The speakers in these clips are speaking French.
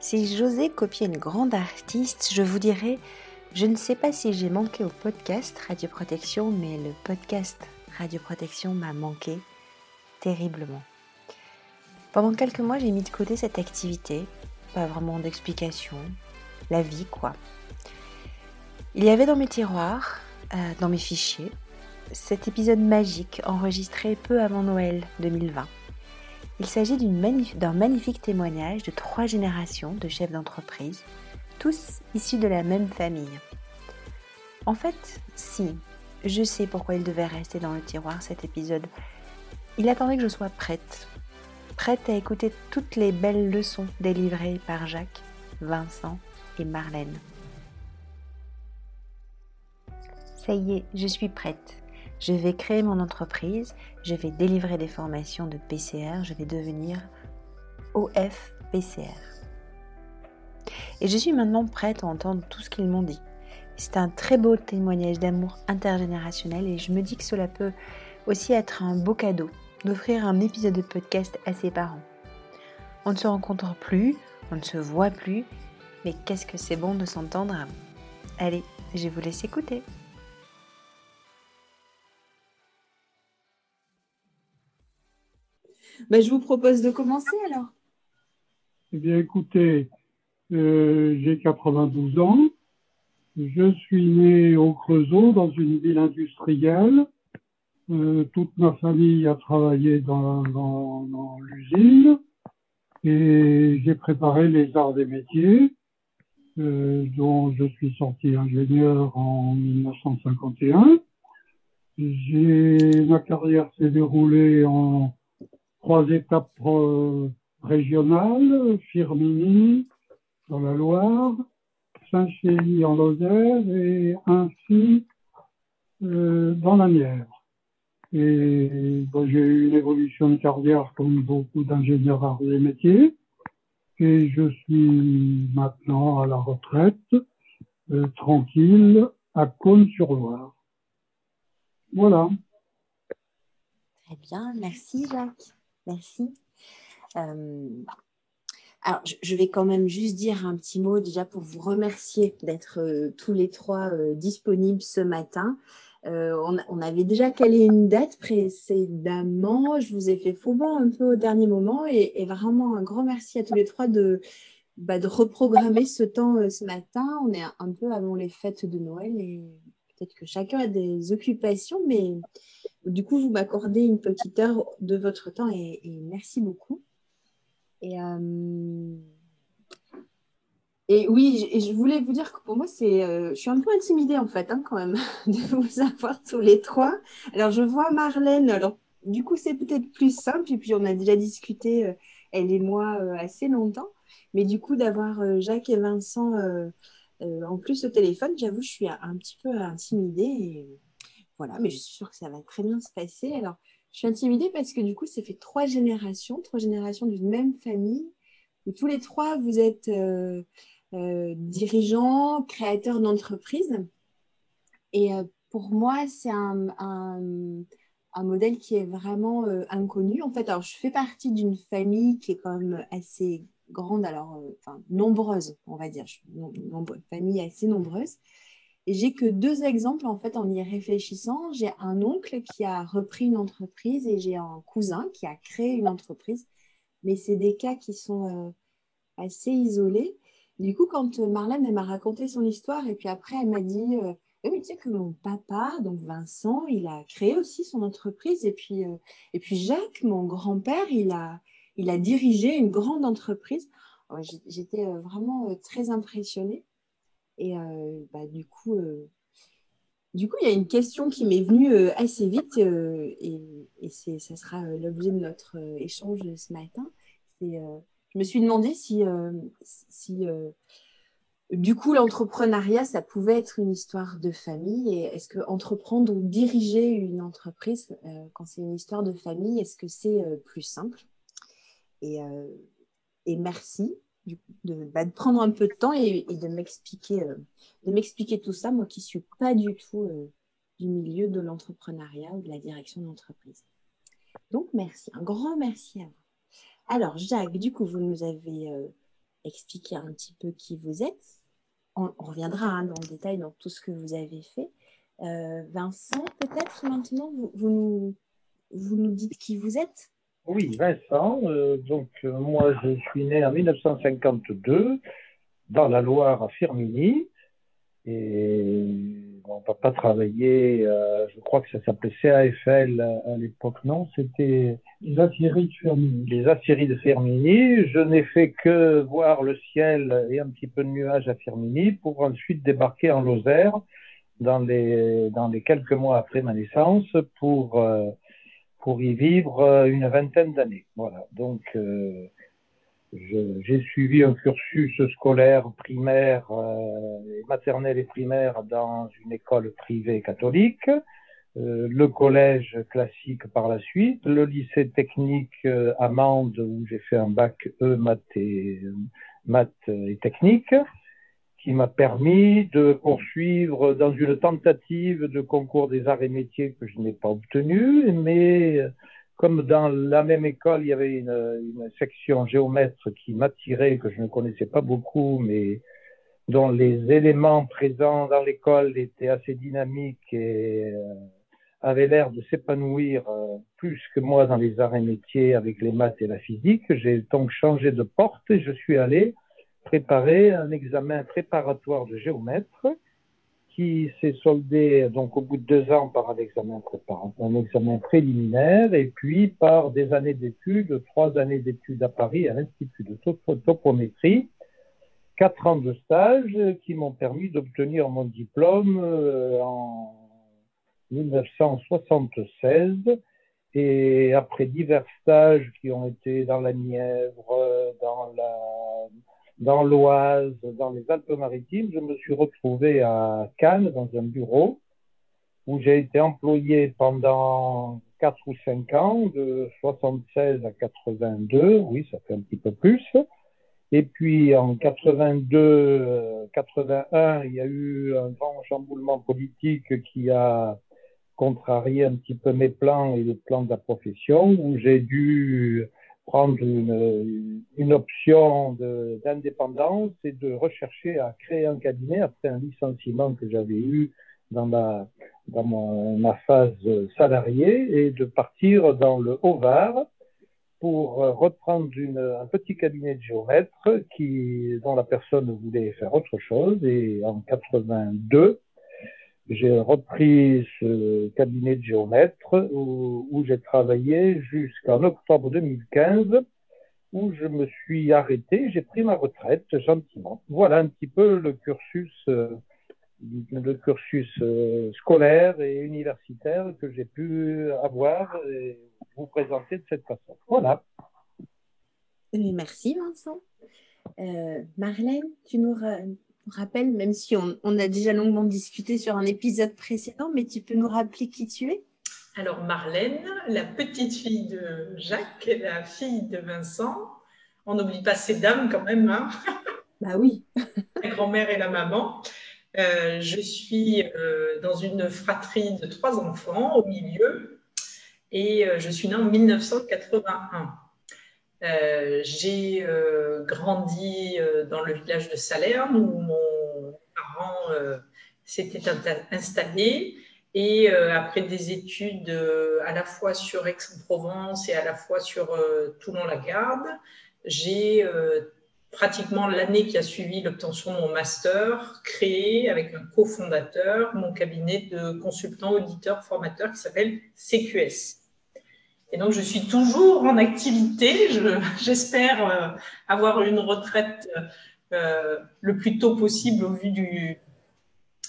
Si j'osais copier une grande artiste, je vous dirais je ne sais pas si j'ai manqué au podcast Radioprotection, mais le podcast Radioprotection m'a manqué terriblement. Pendant quelques mois, j'ai mis de côté cette activité, pas vraiment d'explication, la vie quoi. Il y avait dans mes tiroirs, euh, dans mes fichiers, cet épisode magique enregistré peu avant Noël 2020. Il s'agit d'un magnifique témoignage de trois générations de chefs d'entreprise, tous issus de la même famille. En fait, si, je sais pourquoi il devait rester dans le tiroir cet épisode. Il attendait que je sois prête, prête à écouter toutes les belles leçons délivrées par Jacques, Vincent et Marlène. Ça y est, je suis prête. Je vais créer mon entreprise, je vais délivrer des formations de PCR, je vais devenir OF-PCR. Et je suis maintenant prête à entendre tout ce qu'ils m'ont dit. C'est un très beau témoignage d'amour intergénérationnel et je me dis que cela peut aussi être un beau cadeau d'offrir un épisode de podcast à ses parents. On ne se rencontre plus, on ne se voit plus, mais qu'est-ce que c'est bon de s'entendre? Allez, je vous laisse écouter. Ben, je vous propose de commencer alors. Eh bien, écoutez, euh, j'ai 92 ans. Je suis né au Creusot, dans une ville industrielle. Euh, toute ma famille a travaillé dans, l'usine et j'ai préparé les arts des métiers, euh, dont je suis sorti ingénieur en 1951. J'ai ma carrière s'est déroulée en trois étapes régionales, Firmini dans la Loire, Saint-Chély en Lozère et ainsi euh, dans la Nière. Et j'ai eu une évolution de carrière comme beaucoup d'ingénieurs arts et métiers. Et je suis maintenant à la retraite, euh, tranquille, à Cône-sur-Loire. Voilà. Très bien, merci Jacques. Merci. Euh, alors, je vais quand même juste dire un petit mot déjà pour vous remercier d'être euh, tous les trois euh, disponibles ce matin. On, avait déjà calé une date précédemment. Je vous ai fait faux un peu au dernier moment et, vraiment un grand merci à tous les trois de, bah, de reprogrammer ce temps ce matin. On est un peu avant les fêtes de Noël et peut-être que chacun a des occupations, mais du coup, vous m'accordez une petite heure de votre temps et, merci beaucoup. Et, euh, oui, je, je voulais vous dire que pour moi, c'est, euh, je suis un peu intimidée en fait, hein, quand même, de vous avoir tous les trois. Alors, je vois Marlène. Alors, du coup, c'est peut-être plus simple. Et puis, on a déjà discuté, euh, elle et moi, assez longtemps. Mais du coup, d'avoir Jacques et Vincent en plus au téléphone, j'avoue, je suis un, petit peu intimidée. Voilà, mais je suis sûre que ça va très bien se passer. Alors, je suis intimidée parce que du coup, ça fait trois générations, trois générations d'une même famille, où tous les trois, vous êtes euh, euh, dirigeants, créateurs d'entreprises. Et euh, pour moi, c'est un, un, modèle qui est vraiment inconnu. En fait, alors, je fais partie d'une famille qui est quand même assez grande, alors, enfin, nombreuse, on va dire, une famille assez nombreuse. Et j'ai que deux exemples en fait en y réfléchissant. J'ai un oncle qui a repris une entreprise et j'ai un cousin qui a créé une entreprise. Mais c'est des cas qui sont euh, assez isolés. Du coup, quand Marlène m'a raconté son histoire et puis après elle m'a dit euh, oui, tu sais que mon papa, donc Vincent, il a créé aussi son entreprise et puis euh, et puis Jacques, mon grand-père, il a il a dirigé une grande entreprise. J'étais vraiment très impressionnée. Et euh, bah, du coup, euh, du coup, il y a une question qui m'est venue euh, assez vite et, et ça sera l'objet de notre échange ce matin. je me suis demandé si, si du coup, l'entrepreneuriat, ça pouvait être une histoire de famille. Et est-ce que entreprendre ou diriger une entreprise, quand c'est une histoire de famille, est-ce que c'est plus simple? Et, et, merci bah, de, prendre un peu de temps et, de m'expliquer euh, de m'expliquer tout ça, moi qui suis pas du tout euh, du milieu de l'entrepreneuriat ou de la direction d'entreprise. Donc merci, un grand merci à vous. Alors, Jacques, du coup, vous nous avez expliqué un petit peu qui vous êtes. On, reviendra hein, dans le détail dans tout ce que vous avez fait. Vincent, peut-être maintenant, vous nous dites qui vous êtes? Oui, Vincent. donc, moi, je suis né en 1952 dans la Loire à Firminy. Et mon papa travaillait, euh, je crois que ça s'appelait CAFL à, l'époque, non C'était les Aciéries de Firminy. Les Aciéries de Firminy. Je n'ai fait que voir le ciel et un petit peu de nuages à Firminy pour ensuite débarquer en Lozère dans les, dans les quelques mois après ma naissance pour, euh, pour y vivre euh, une vingtaine d'années. Voilà. Donc, j'ai suivi un cursus scolaire primaire, euh, maternel et primaire dans une école privée catholique, euh, le collège classique par la suite, le lycée technique euh, Amande où j'ai fait un bac E maths et, maths et technique, qui m'a permis de poursuivre dans une tentative de concours des arts et métiers que je n'ai pas obtenu, mais comme dans la même école, il y avait une, une section géomètre qui m'attirait, que je ne connaissais pas beaucoup, mais dont les éléments présents dans l'école étaient assez dynamiques et euh, avaient l'air de s'épanouir euh, plus que moi dans les arts et métiers avec les maths et la physique. J'ai donc changé de porte et je suis allé préparer un examen préparatoire de géomètre qui s'est soldé donc au bout de deux ans par un examen, un examen préliminaire et puis par des années d'études, trois années d'études à Paris à l'Institut de topométrie, quatre ans de stage qui m'ont permis d'obtenir mon diplôme euh, en 1976 et après divers stages qui ont été dans la Nièvre, dans la dans l'Oise, dans les Alpes-Maritimes, je me suis retrouvé à Cannes dans un bureau où j'ai été employé pendant 4 ou 5 ans, de 76 à 82, oui, ça fait un petit peu plus. Et puis en 82, 81, il y a eu un grand chamboulement politique qui a contrarié un petit peu mes plans et le plan de la profession, où j'ai dû prendre une, une option d'indépendance et de rechercher à créer un cabinet après un licenciement que j'avais eu dans ma, dans ma phase salariée et de partir dans le Haut-Var pour reprendre une, un petit cabinet de géomètre qui, dont la personne voulait faire autre chose. Et en 82, j'ai repris ce cabinet de géomètre où, j'ai travaillé jusqu'en octobre 2015 où je me suis arrêté, j'ai pris ma retraite gentiment. Voilà un petit peu le cursus, euh, euh, scolaire et universitaire que j'ai pu avoir et vous présenter de cette façon. Voilà. Merci Vincent. Euh, Marlène, tu nous, rappelle, même si on, a déjà longuement discuté sur un épisode précédent, mais tu peux nous rappeler qui tu es? Alors Marlène, la petite fille de Jacques, la fille de Vincent. On n'oublie pas ces dames quand même. Hein bah oui. la grand-mère et la maman. Euh, je suis euh, dans une fratrie de trois enfants au milieu et euh, je suis née en 1981. Euh, j'ai euh, grandi euh, dans le village de Salerne où mon parent s'était installé. Et après des études à la fois sur Aix-en-Provence et à la fois sur Toulon-la-Garde, j'ai pratiquement l'année qui a suivi l'obtention de mon master, créé avec un cofondateur mon cabinet de consultants, auditeurs, formateurs qui s'appelle CQS. Et donc, je suis toujours en activité. J'espère euh, avoir une retraite euh, le plus tôt possible au vu, du,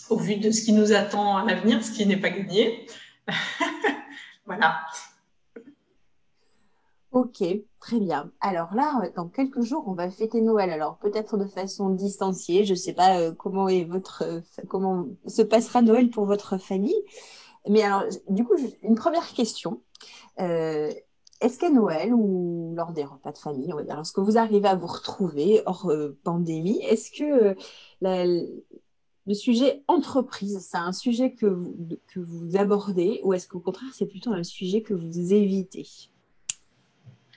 au vu de ce qui nous attend à l'avenir, ce qui n'est pas gagné. voilà. Ok, très bien. Alors là, dans quelques jours, on va fêter Noël. Alors peut-être de façon distanciée. Je ne sais pas euh, comment se passera Noël pour votre famille. Mais alors, du coup, une première question. Euh, est-ce qu'à Noël ou lors des repas de famille, lorsque vous arrivez à vous retrouver hors euh, pandémie, est-ce que euh, le sujet entreprise, c'est un sujet que vous, abordez ou est-ce qu'au contraire, c'est plutôt un sujet que vous évitez?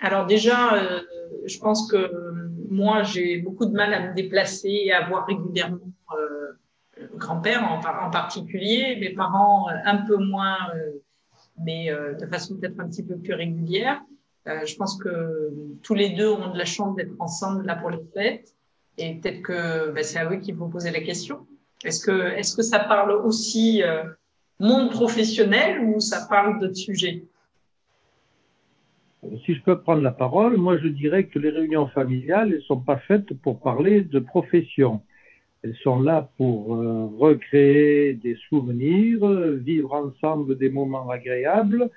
Alors déjà, je pense que moi, j'ai beaucoup de mal à me déplacer et à voir régulièrement euh, grand-père en, particulier, mes parents un peu moins, mais de façon peut-être un petit peu plus régulière. je pense que tous les deux ont de la chance d'être ensemble là pour les fêtes. Et peut-être que ben, c'est à eux qu'il faut poser la question. Est-ce que, est-ce que ça parle aussi monde professionnel ou ça parle d'autres sujets? Si je peux prendre la parole, moi je dirais que les réunions familiales ne sont pas faites pour parler de profession. Elles sont là pour euh, recréer des souvenirs, vivre ensemble des moments agréables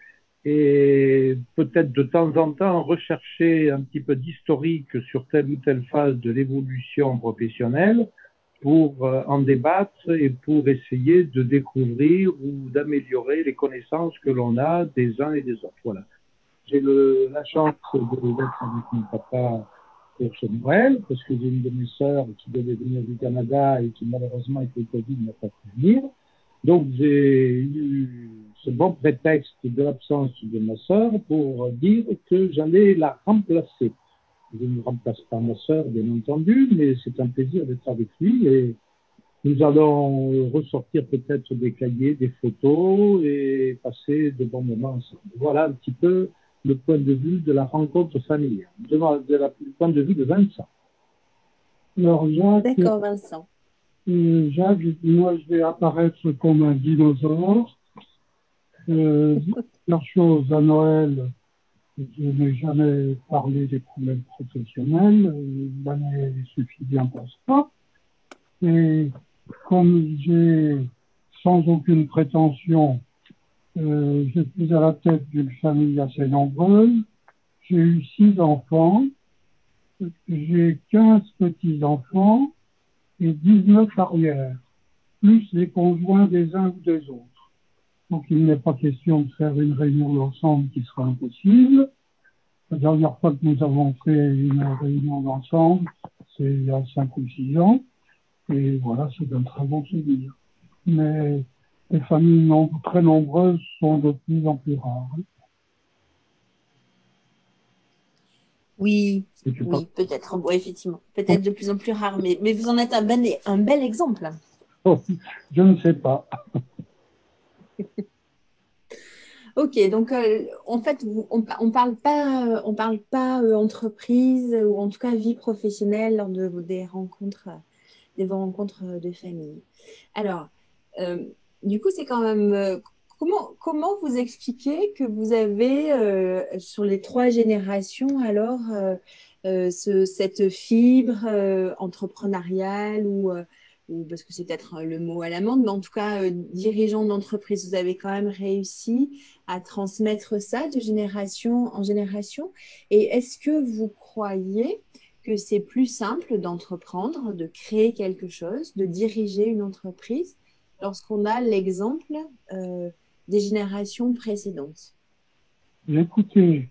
et peut-être de temps en temps rechercher un petit peu d'historique sur telle ou telle phase de l'évolution professionnelle pour euh, en débattre et pour essayer de découvrir ou d'améliorer les connaissances que l'on a des uns et des autres. Voilà. J'ai la chance d'être avec mon papa pour ce Noël, parce que j'ai une de mes sœurs qui devait venir du Canada et qui malheureusement le Covid n'a pas pu venir. Donc j'ai eu ce bon prétexte de l'absence de ma sœur pour dire que j'allais la remplacer. Je ne remplace pas ma sœur, bien entendu, mais c'est un plaisir d'être avec lui et nous allons ressortir peut-être des cahiers, des photos et passer de bons moments ensemble. Voilà un petit peu le point de vue de la rencontre familiale, de, de la, point de vue de Vincent. Alors, Jacques, D'accord, Vincent. Euh, Jacques, moi, je vais apparaître comme un dinosaure. Euh, la chose à Noël, je n'ai jamais parlé des problèmes professionnels. L'année suffit bien pour ça. Et comme j'ai sans aucune prétention euh, je suis à la tête d'une famille assez nombreuse. J'ai eu six enfants. J'ai 15 petits-enfants et 19 arrières, plus les conjoints des uns ou des autres. Donc il n'est pas question de faire une réunion d'ensemble qui sera impossible. La dernière fois que nous avons fait une réunion d'ensemble, c'est il y a 5 ou 6 ans. Et voilà, c'est un très bon souvenir. Mais les familles très nombreuses sont de plus en plus rares. Oui, oui peut-être, effectivement, peut-être de plus en plus rares, mais, mais vous en êtes un bel, un bel exemple. Oh, je ne sais pas. ok, donc euh, en fait, on ne parle pas, on parle pas euh, entreprise ou en tout cas vie professionnelle lors de des rencontres, des rencontres de famille. Alors, euh, du coup, c'est quand même. Euh, comment, comment vous expliquez que vous avez, euh, sur les trois générations, alors, euh, cette fibre entrepreneuriale ou, parce que c'est peut-être le mot à l'amende, mais en tout cas, dirigeant d'entreprise, vous avez quand même réussi à transmettre ça de génération en génération. Et est-ce que vous croyez que c'est plus simple d'entreprendre, de créer quelque chose, de diriger une entreprise lorsqu'on a l'exemple euh, des générations précédentes Écoutez,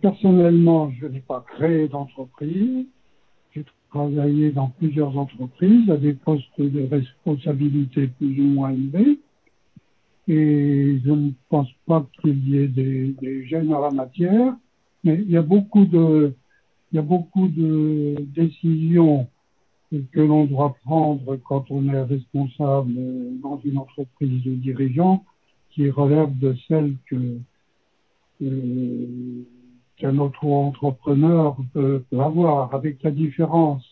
personnellement, je n'ai pas créé d'entreprise. J'ai travaillé dans plusieurs entreprises à des postes de responsabilité plus ou moins élevés. Et je ne pense pas qu'il y ait des, des gènes à la matière, mais il y a beaucoup de, il y a beaucoup de décisions que l'on doit prendre quand on est responsable dans une entreprise de dirigeant qui relève de celle que qu'un autre entrepreneur peut, avoir, avec la différence,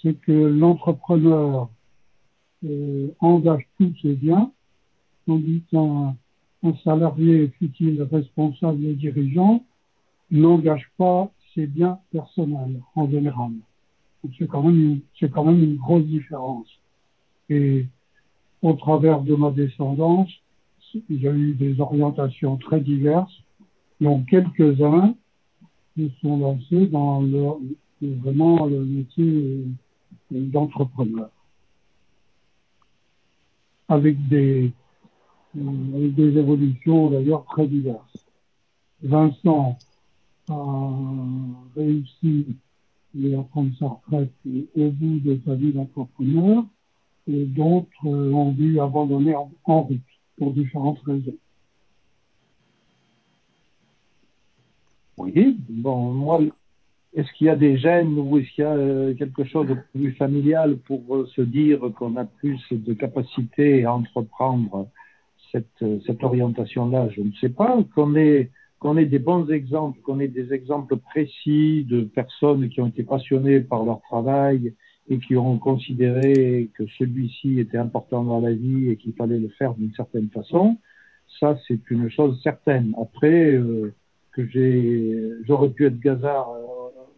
c'est que l'entrepreneur euh, engage tous ses biens, tandis qu'un un salarié, fut-il responsable et dirigeant, n'engage pas ses biens personnels en général. C'est quand même une, c'est quand même une grosse différence. Et au travers de ma descendance, il y a eu des orientations très diverses, dont quelques-uns se sont lancés dans leur, vraiment le métier d'entrepreneur. Avec des, avec des évolutions d'ailleurs très diverses. Vincent a réussi il va prendre sa retraite au bout de sa vie d'entrepreneur, et d'autres euh, ont dû abandonner en, route pour différentes raisons. Oui, bon, moi, est-ce qu'il y a des gènes ou est-ce qu'il y a euh, quelque chose de plus familial pour euh, se dire qu'on a plus de capacité à entreprendre cette, cette orientation-là? Je ne sais pas. Qu'on ait, qu'on ait des bons exemples, qu'on ait des exemples précis de personnes qui ont été passionnées par leur travail et qui ont considéré que celui-ci était important dans la vie et qu'il fallait le faire d'une certaine façon, ça c'est une chose certaine. Après, que j'ai, j'aurais pu être gazard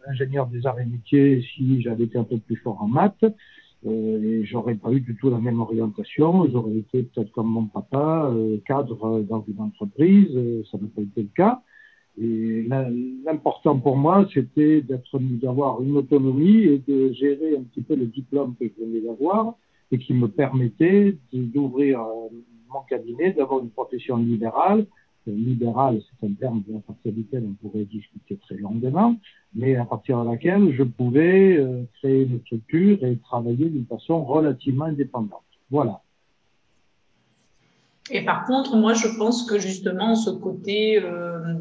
ingénieur des arts et métiers si j'avais été un peu plus fort en maths. Euh, et j'aurais pas eu du tout la même orientation. J'aurais été peut-être comme mon papa, euh, cadre dans une entreprise. Euh, ça n'a pas été le cas. Et l'important pour moi, c'était d'être, d'avoir une autonomie et de gérer un petit peu le diplôme que je venais d'avoir et qui me permettait d'ouvrir euh, mon cabinet, d'avoir une profession libérale libéral, c'est un terme à partir duquel on pourrait discuter très longuement, mais à partir de laquelle je pouvais euh, créer une structure et travailler d'une façon relativement indépendante. Voilà. Et par contre, moi, je pense que justement, ce côté euh,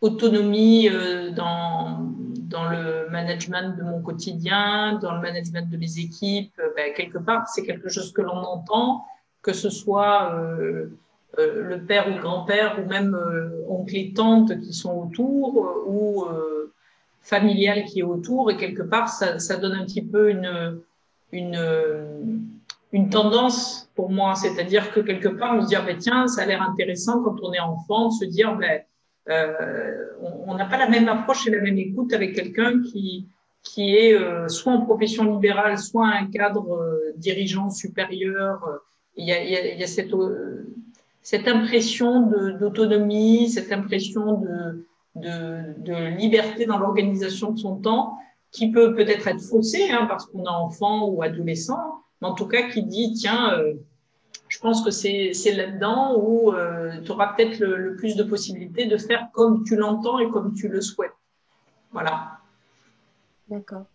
autonomie euh, dans, le management de mon quotidien, dans le management de mes équipes, ben, quelque part, c'est quelque chose que l'on entend, que ce soit le père ou grand-père ou même euh, oncle et tante qui sont autour euh, ou familial qui est autour et quelque part ça, ça donne un petit peu une, une, une tendance pour moi, c'est-à-dire que quelque part on se dit ah ben, tiens ça a l'air intéressant quand on est enfant de se dire ben, euh, on n'a pas la même approche et la même écoute avec quelqu'un qui qui est soit en profession libérale, soit un cadre dirigeant supérieur. Il y a, il y a, il y a cette cette impression d'autonomie, cette impression de, de, de liberté dans l'organisation de son temps, qui peut peut-être être faussée hein, parce qu'on est enfant ou adolescent, mais en tout cas qui dit tiens, euh, je pense que c'est là-dedans où euh, tu auras peut-être le, le, plus de possibilités de faire comme tu l'entends et comme tu le souhaites. Voilà. D'accord.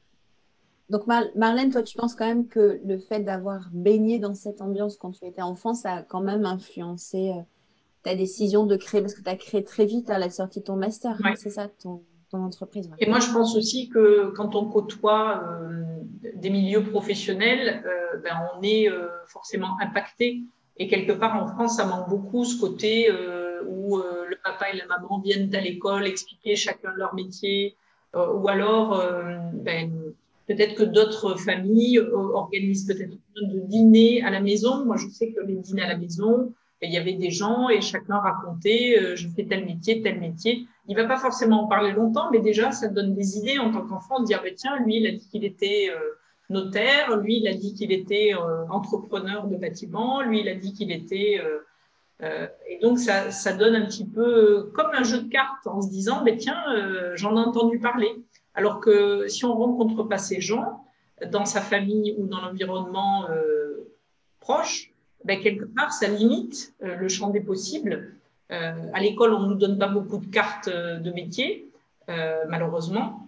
Donc Marlène, toi, tu penses quand même que le fait d'avoir baigné dans cette ambiance quand tu étais enfant, ça a quand même influencé euh, ta décision de créer, parce que tu as créé très vite à la sortie de ton master, hein, c'est ça, ton, entreprise. Et moi, je pense aussi que quand on côtoie euh, des milieux professionnels, euh, ben, on est forcément impacté. Et quelque part, en France, ça manque beaucoup ce côté où le papa et la maman viennent à l'école expliquer chacun leur métier, ou alors ben, Peut-être que d'autres familles euh, organisent peut-être de dîner à la maison. Moi, je sais que les dîners à la maison, il y avait des gens et chacun racontait euh, je fais tel métier, tel métier. Il va pas forcément en parler longtemps, mais déjà ça donne des idées en tant qu'enfant de dire bah, tiens lui il a dit qu'il était euh, notaire, lui il a dit qu'il était entrepreneur de bâtiment, lui il a dit qu'il était et donc ça, ça donne un petit peu comme un jeu de cartes en se disant mais tiens j'en ai entendu parler. Alors que si on rencontre pas ces gens dans sa famille ou dans l'environnement euh, proche, ben, quelque part, ça limite euh, le champ des possibles. Euh, à l'école, on ne nous donne pas beaucoup de cartes de métier, malheureusement.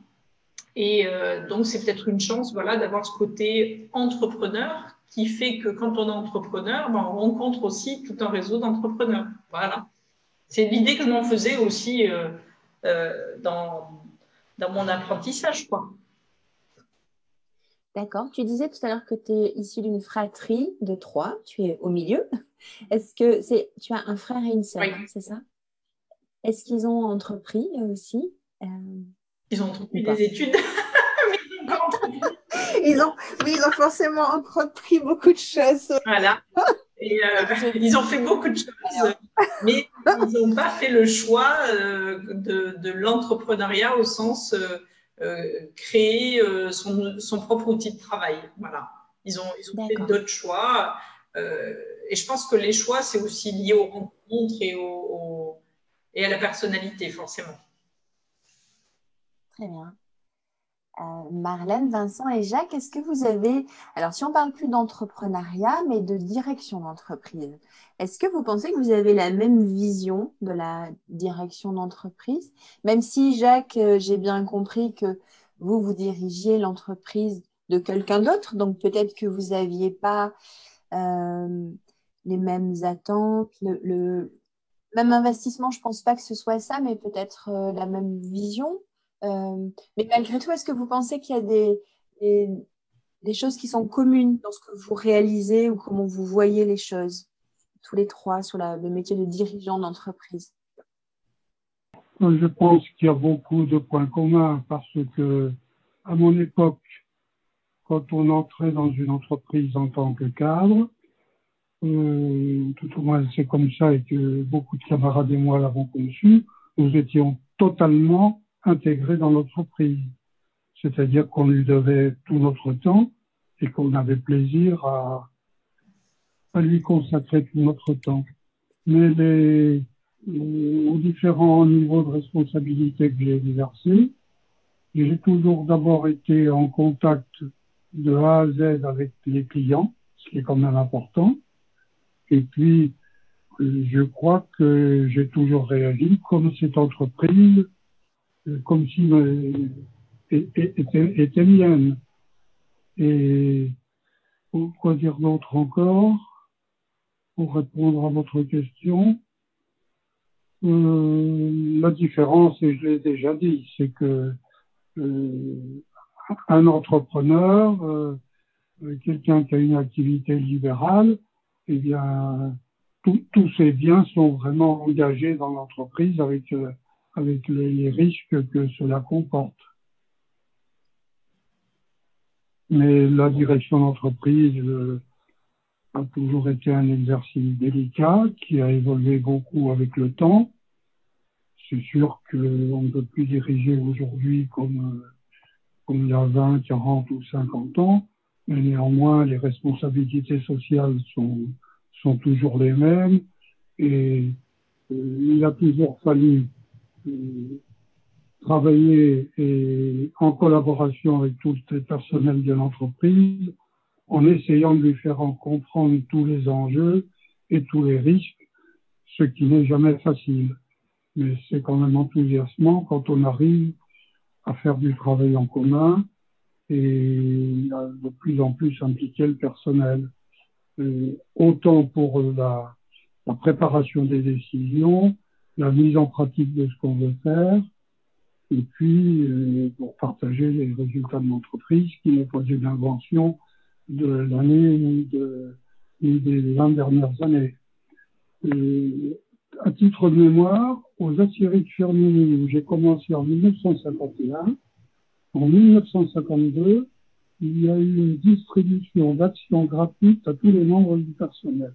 Et donc, c'est peut-être une chance voilà, d'avoir ce côté entrepreneur qui fait que quand on est entrepreneur, ben, on rencontre aussi tout un réseau d'entrepreneurs. Voilà. C'est l'idée que l'on faisait aussi dans, dans mon apprentissage, quoi. D'accord. Tu disais tout à l'heure que tu es issu d'une fratrie de trois. Tu es au milieu. Est-ce que c'est tu as un frère et une sœur, c'est ça? Est-ce qu'ils ont entrepris aussi? Euh, Ils ont entrepris des études. ils ont, oui, ils ont forcément entrepris beaucoup de choses. Voilà. Et euh, ils ont fait beaucoup de choses, mais ils n'ont pas fait le choix euh, de, de l'entrepreneuriat au sens euh, créer son, son, propre outil de travail. Voilà. Ils ont, ils ont fait d'autres choix. et je pense que les choix, c'est aussi lié aux rencontres et, au, et à la personnalité, forcément. Très bien. Euh, Marlène, Vincent et Jacques, est-ce que vous avez, alors si on parle plus d'entrepreneuriat, mais de direction d'entreprise, est-ce que vous pensez que vous avez la même vision de la direction d'entreprise? Même si Jacques, euh, j'ai bien compris que vous, vous dirigiez l'entreprise de quelqu'un d'autre, donc peut-être que vous n'aviez pas euh, les mêmes attentes, le, même investissement, je ne pense pas que ce soit ça, mais peut-être la même vision. Mais malgré tout, est-ce que vous pensez qu'il y a des, des, choses qui sont communes dans ce que vous réalisez ou comment vous voyez les choses, tous les trois, sur le métier de dirigeant d'entreprise? Je pense qu'il y a beaucoup de points communs parce que, à mon époque, quand on entrait dans une entreprise en tant que cadre, euh, tout au moins c'est comme ça et que beaucoup de camarades et moi l'avons conçu, nous étions totalement intégrés dans l'entreprise. C'est-à-dire qu'on lui devait tout notre temps et qu'on avait plaisir à, lui consacrer tout notre temps. Mais les, aux différents niveaux de responsabilité que j'ai exercés, j'ai toujours d'abord été en contact de A à Z avec les clients, ce qui est quand même important. Et puis, je crois que j'ai toujours réagi comme cette entreprise, comme si était, était mienne. Et quoi dire d'autre encore pour répondre à votre question euh, La différence, et je l'ai déjà dit, c'est que euh, un entrepreneur, euh, quelqu'un qui a une activité libérale, eh bien, tous ces biens sont vraiment engagés dans l'entreprise avec, euh, avec les, risques que cela comporte. Mais la direction d'entreprise euh, a toujours été un exercice délicat qui a évolué beaucoup avec le temps. C'est sûr qu'on ne peut plus diriger aujourd'hui comme comme il y a 20, 40 ou 50 ans, mais néanmoins, les responsabilités sociales sont, sont toujours les mêmes et euh, il a toujours fallu euh, travailler et, en collaboration avec tout le personnel de l'entreprise en essayant de lui faire en comprendre tous les enjeux et tous les risques, ce qui n'est jamais facile. Mais c'est quand même enthousiasmant quand on arrive à faire du travail en commun et de plus en plus impliquer le personnel. autant pour la, préparation des décisions, la mise en pratique de ce qu'on veut faire, et puis euh, pour partager les résultats de l'entreprise, qui n'est pas une invention de l'année ni, de, ni des 20 dernières années. Et à titre de mémoire, aux aciéries de Firminy, où j'ai commencé en 1951, en 1952, il y a eu une distribution d'actions gratuites à tous les membres du personnel.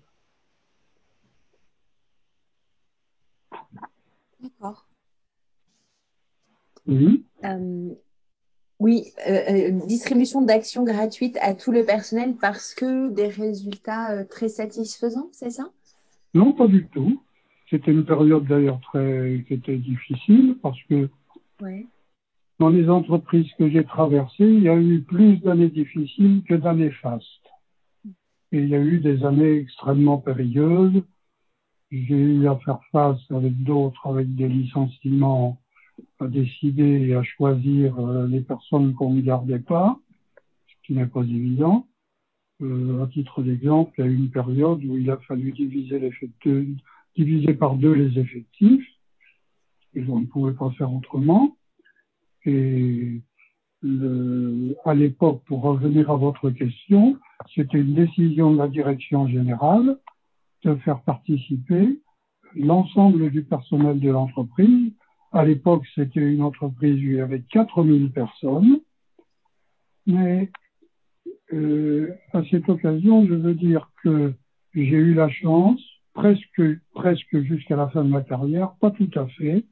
D'accord. Oui. Euh, oui, euh, euh, distribution d'actions gratuites à tout le personnel parce que des résultats très satisfaisants, c'est ça? Non, pas du tout. C'était une période d'ailleurs très qui était difficile parce que dans les entreprises que j'ai traversées, il y a eu plus d'années difficiles que d'années fastes. Et il y a eu des années extrêmement périlleuses. J'ai eu à faire face avec d'autres, avec des licenciements, à décider et à choisir euh, les personnes qu'on ne gardait pas, ce qui n'est pas évident. Euh, à titre d'exemple, il y a eu une période où il a fallu diviser diviser par deux les effectifs, et on ne pouvait pas faire autrement. Et le, à l'époque, pour revenir à votre question, c'était une décision de la direction générale de faire participer l'ensemble du personnel de l'entreprise. À l'époque, c'était une entreprise où il y avait 4000 personnes. Mais euh, à cette occasion, je veux dire que j'ai eu la chance presque, presque jusqu'à la fin de ma carrière, pas tout à fait,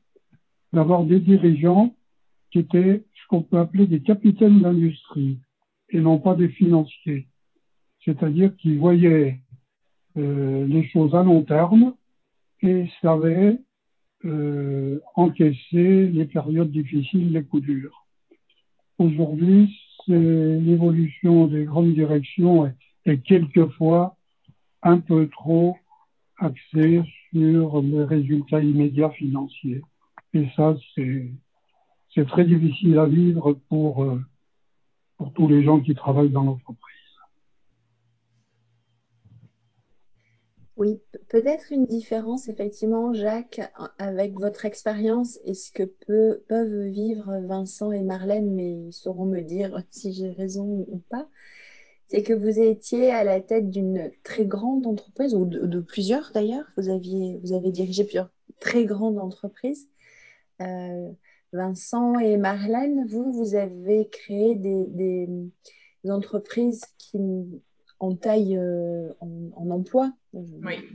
d'avoir des dirigeants qui étaient ce qu'on peut appeler des capitaines d'industrie et non pas des financiers. C'est-à-dire qu'ils voyaient les choses à long terme et savaient euh, encaisser les périodes difficiles, les coups durs. Aujourd'hui, l'évolution des grandes directions et quelquefois un peu trop axé sur les résultats immédiats financiers. Et ça, c'est très difficile à vivre euh, pour tous les gens qui travaillent dans l'entreprise. Oui, peut-être une différence, effectivement, Jacques, avec votre expérience et ce que peuvent vivre Vincent et Marlène, mais ils sauront me dire si j'ai raison ou pas. C'est que vous étiez à la tête d'une très grande entreprise, ou de, plusieurs d'ailleurs. Vous, aviez, vous avez dirigé plusieurs très grandes entreprises. Euh, Vincent et Marlène, vous, vous avez créé des entreprises qui en taille, euh, en, emploi, euh,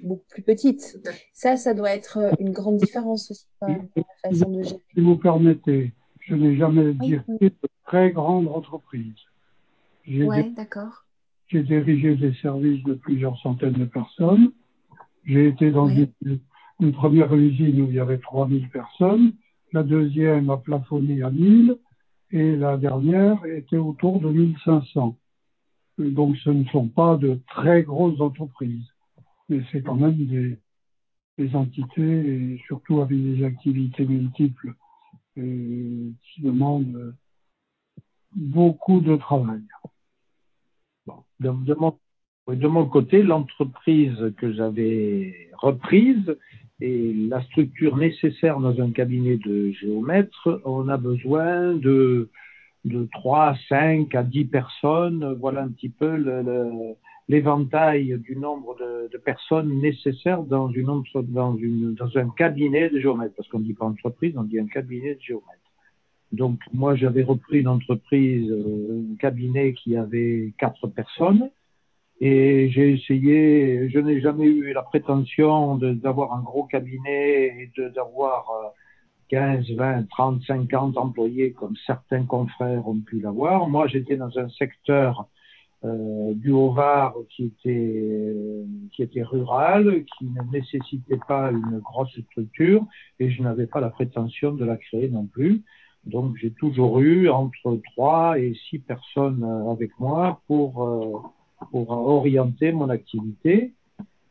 beaucoup plus petite. Ça, ça doit être euh, une grande différence aussi dans la façon de gérer. Si vous permettez, je n'ai jamais dirigé de très grande entreprise. Oui, d'accord. J'ai dirigé des services de plusieurs centaines de personnes. J'ai été dans une, première usine où il y avait 3000 personnes. La deuxième a plafonné à 1000 et la dernière était autour de 1500. Donc ce ne sont pas de très grosses entreprises, mais c'est quand même des, entités, et surtout avec des activités multiples, euh, qui demandent beaucoup de travail. de, mon, côté, l'entreprise que j'avais reprise et la structure nécessaire dans un cabinet de géomètre, on a besoin de de 3, 5 à 10 personnes. Voilà un petit peu l'éventail du nombre de, personnes nécessaires dans, une, dans, dans un cabinet de géomètre. Parce qu'on ne dit pas entreprise, on dit un cabinet de géomètre. Donc, moi, j'avais repris une entreprise, euh, un cabinet qui avait quatre personnes. Et j'ai essayé, je n'ai jamais eu la prétention d'avoir un gros cabinet et d'avoir euh, 15, 20, 30, 50 employés comme certains confrères ont pu l'avoir. Moi, j'étais dans un secteur euh, du Haut-Var qui était, qui était rural, qui ne nécessitait pas une grosse structure et je n'avais pas la prétention de la créer non plus. Donc, j'ai toujours eu entre 3 et 6 personnes avec moi pour, euh, pour orienter mon activité.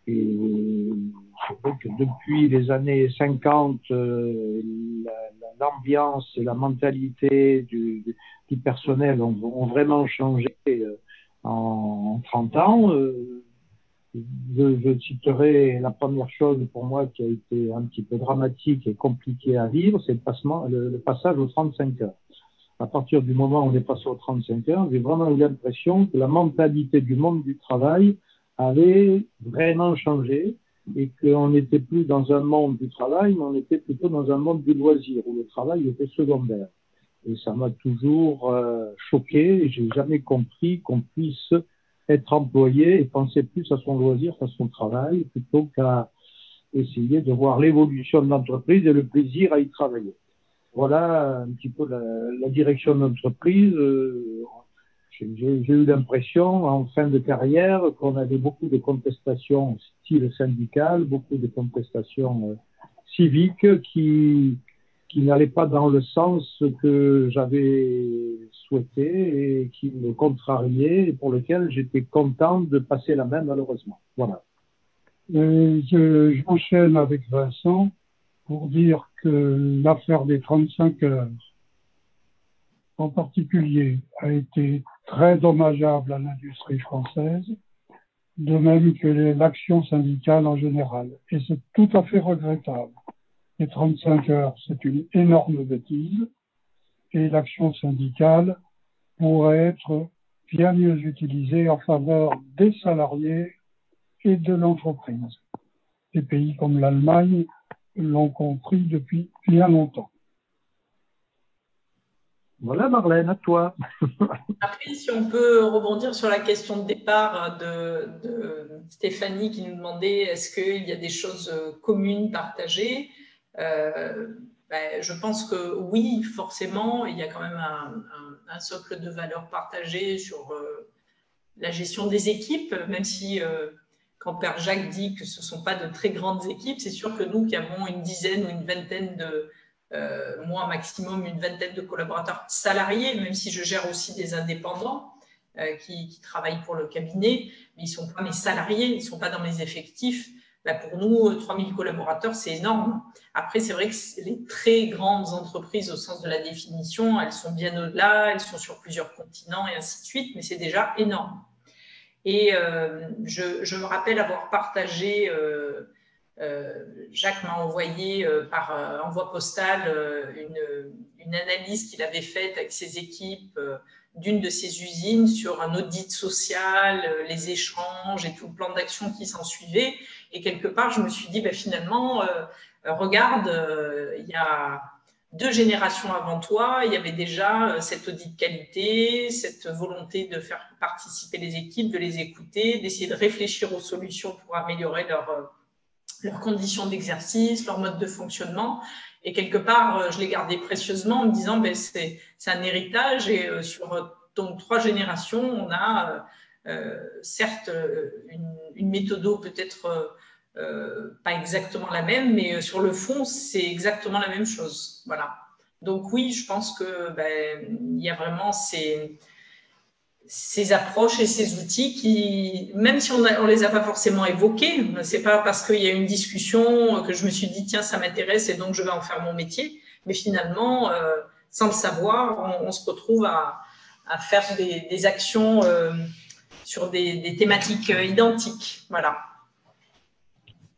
Et que depuis les années 50, euh, l'ambiance et la mentalité du, personnel ont, vraiment changé euh, en, 30 ans. Euh, je, citerai la première chose pour moi qui a été un petit peu dramatique et compliqué à vivre, c'est le, le, passage aux 35 heures. À partir du moment où on est passé aux 35 heures, j'ai vraiment eu l'impression que la mentalité du monde du travail avait vraiment changé et qu'on n'était plus dans un monde du travail, mais on était plutôt dans un monde du loisir, où le travail était secondaire. Et ça m'a toujours euh, choqué, j'ai jamais compris qu'on puisse être employé et penser plus à son loisir qu'à son travail, plutôt qu'à essayer de voir l'évolution de l'entreprise et le plaisir à y travailler. Voilà un petit peu la, la direction de l'entreprise. Euh, j'ai eu l'impression en fin de carrière qu'on avait beaucoup de contestations style syndical, beaucoup de contestations euh, civiques qui, qui n'allaient pas dans le sens que j'avais souhaité et qui me contrariaient et pour lesquels j'étais content de passer la main malheureusement. Voilà. J'enchaîne avec Vincent pour dire que l'affaire des 35 heures en particulier a été très dommageable à l'industrie française, de même que l'action syndicale en général. Et c'est tout à fait regrettable. Les 35 heures, c'est une énorme bêtise et l'action syndicale pourrait être bien mieux utilisée en faveur des salariés et de l'entreprise. Des pays comme l'Allemagne l'ont compris depuis bien longtemps. Voilà, Marlène, à toi. Après, si on peut rebondir sur la question de départ de, Stéphanie qui nous demandait est-ce qu'il y a des choses communes partagées euh, ben, Je pense que oui, forcément, il y a quand même un, socle de valeurs partagées sur euh, la gestion des équipes, même si euh, quand Père Jacques dit que ce ne sont pas de très grandes équipes, c'est sûr que nous qui avons une dizaine ou une vingtaine de euh, moi maximum une vingtaine de collaborateurs salariés, même si je gère aussi des indépendants euh, qui, travaillent pour le cabinet, mais ils ne sont pas mes salariés, ils ne sont pas dans mes effectifs. Là, pour nous, 3000 collaborateurs, c'est énorme. Après, c'est vrai que les très grandes entreprises, au sens de la définition, elles sont bien au-delà, elles sont sur plusieurs continents et ainsi de suite, mais c'est déjà énorme. Et je, me rappelle avoir partagé, Jacques m'a envoyé par envoi postal une, analyse qu'il avait faite avec ses équipes d'une de ses usines sur un audit social, euh, les échanges et tout le plan d'action qui s'en suivait. Et quelque part, je me suis dit, ben, finalement, euh, euh, regarde, il y a deux générations avant toi, il y avait déjà cet audit qualité, cette volonté de faire participer les équipes, de les écouter, d'essayer de réfléchir aux solutions pour améliorer leurs conditions d'exercice, leur mode de fonctionnement. Et quelque part, euh, je l'ai gardé précieusement en me disant, ben, c'est un héritage et euh, sur donc trois générations, on a euh, certes une, une méthode peut-être pas exactement la même, mais sur le fond, c'est exactement la même chose. Voilà. Donc oui, je pense que ben, il y a vraiment ces, ces approches et ces outils qui, même si on ne les a pas forcément évoqués, c'est pas parce qu'il y a une discussion que je me suis dit tiens ça m'intéresse et donc je vais en faire mon métier, mais finalement euh, sans le savoir, on, se retrouve à, à faire des, des actions euh, sur des, des, thématiques euh, identiques, voilà.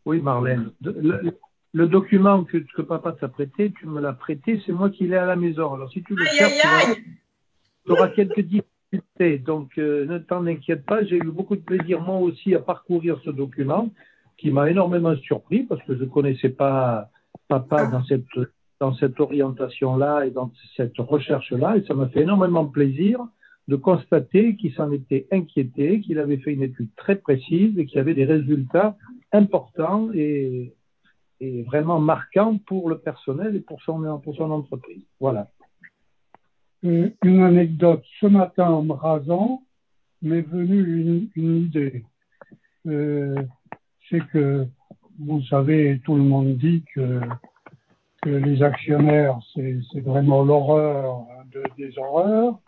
Oui Marlène, le, document que, que papa t'a prêté, tu me l'as prêté, c'est moi qui l'ai à la maison. Alors si tu le aïe, aïe, aïe. tu auras quelques donc, euh, ne t'en inquiète pas, j'ai eu beaucoup de plaisir moi aussi à parcourir ce document qui m'a énormément surpris parce que je ne connaissais pas papa dans cette, dans cette orientation-là et dans cette recherche-là. Et ça m'a fait énormément plaisir de constater qu'il s'en était inquiété, qu'il avait fait une étude très précise et qu'il y avait des résultats importants et, et vraiment marquants pour le personnel et pour son, pour son entreprise. Voilà une anecdote. Ce matin, en me rasant, m'est venue une, idée. Euh, c'est que, vous savez, tout le monde dit que, que les actionnaires, c'est vraiment l'horreur de, des horreurs,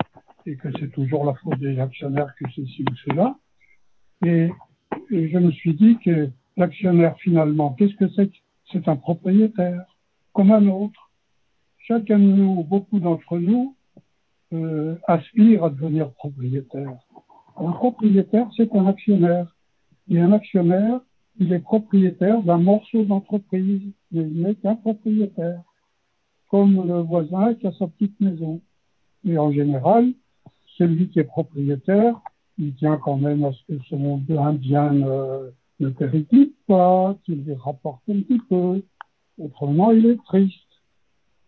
et que c'est toujours la faute des actionnaires que ceci ou cela. Et, et je me suis dit que l'actionnaire, finalement, qu'est-ce que c'est C'est un propriétaire, comme un autre. Chacun de nous, beaucoup d'entre nous, euh, aspire à devenir propriétaire. Un propriétaire, c'est un actionnaire. Et un actionnaire, il est propriétaire d'un morceau d'entreprise, il n'est qu'un propriétaire, comme le voisin qui a sa petite maison. Et en général, celui qui est propriétaire, il tient quand même à ce que son bien ne, ne périclite pas, qu'il lui rapporte un petit peu. Autrement, il est triste.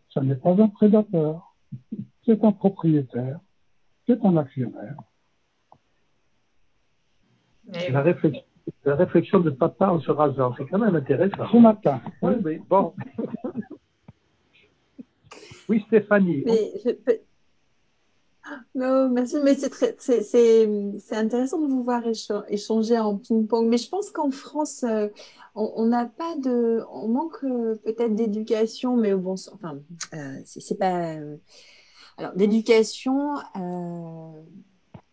Ce n'est pas un prédateur c'est un propriétaire, c'est un actionnaire. La réflexion, de papa en se rasant, c'est quand même intéressant. Ce matin. Oui, bon. oui, Stéphanie. Non, merci, mais c'est intéressant de vous voir échanger en ping-pong. Mais je pense qu'en France, euh, on n'a pas de, on manque euh, peut-être d'éducation, mais bon, enfin, euh, c'est pas alors, d'éducation euh,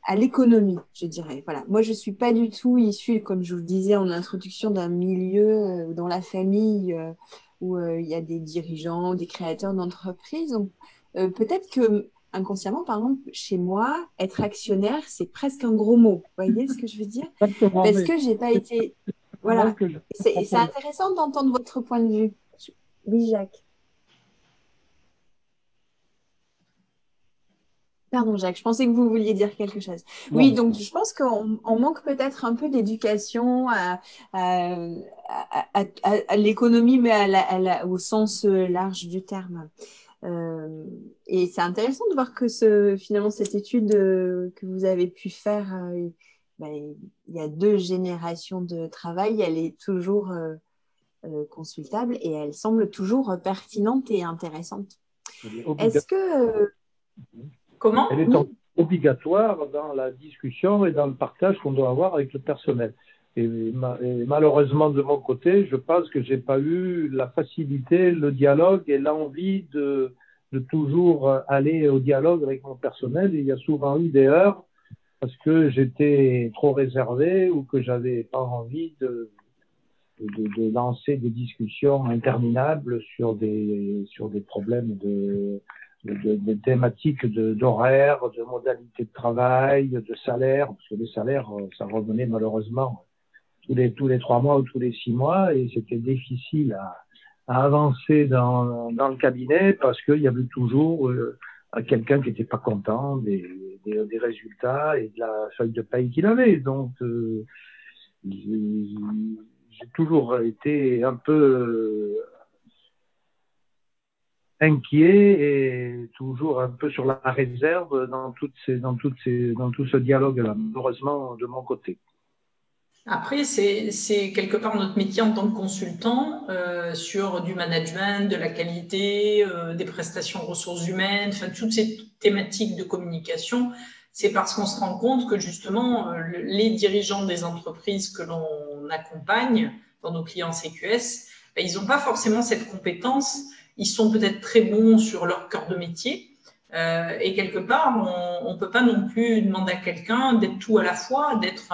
à l'économie, je dirais. Voilà. Moi, je suis pas du tout issue, comme je vous le disais en introduction, d'un milieu euh, dans la famille euh, où il y a des dirigeants, des créateurs d'entreprises. Peut-être que inconsciemment, par exemple, chez moi, être actionnaire, c'est presque un gros mot. Vous voyez ce que je veux dire? Parce que j'ai pas été. Voilà. C'est intéressant d'entendre votre point de vue. Oui, Jacques. Pardon, Jacques, je pensais que vous vouliez dire quelque chose. Oui, donc je pense qu'on manque peut-être un peu d'éducation à, l'économie, mais au sens euh, large du terme. Euh, et c'est intéressant de voir que ce, finalement, cette étude euh, que vous avez pu faire, ben, il y a deux générations de travail, elle est toujours consultable et elle semble toujours pertinente et intéressante. Est-ce que Comment Elle est obligatoire dans la discussion et dans le partage qu'on doit avoir avec le personnel. Et, malheureusement, de mon côté, je pense que j'ai pas eu la facilité, le dialogue et l'envie de, de, toujours aller au dialogue avec mon personnel. il y a souvent eu des heures parce que j'étais trop réservé ou que j'avais pas envie de, de, de, lancer des discussions interminables sur des, sur des problèmes de, de, thématiques d'horaire, de, modalités de travail, de salaire, parce que les salaires, ça revenait malheureusement tous les, tous les trois mois ou tous les six mois, et c'était difficile à, à, avancer dans, dans le cabinet parce qu'il y avait toujours euh, quelqu'un qui n'était pas content des, des, des, résultats et de la feuille de paye qu'il avait. Donc, euh, j'ai toujours été un peu inquiet et toujours un peu sur la réserve dans, tout ce dialogue-là, malheureusement de mon côté. Après, c'est quelque part notre métier en tant que consultant euh, sur du management, de la qualité, euh, des prestations ressources humaines, toutes ces thématiques de communication. C'est parce qu'on se rend compte que justement, euh, les dirigeants des entreprises que l'on accompagne dans nos clients CQS, ben, ils n'ont pas forcément cette compétence ils sont peut-être très bons sur leur cœur de métier. Euh, et quelque part, on ne peut pas non plus demander à quelqu'un d'être tout à la fois, d'être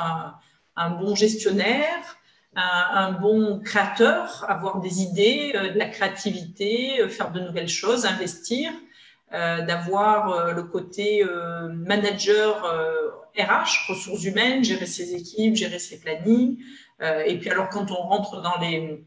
un, bon gestionnaire, un, bon créateur, avoir des idées, euh, de la créativité, euh, faire de nouvelles choses, investir, d'avoir le côté manager RH, ressources humaines, gérer ses équipes, gérer ses plannings. et puis alors quand on rentre dans les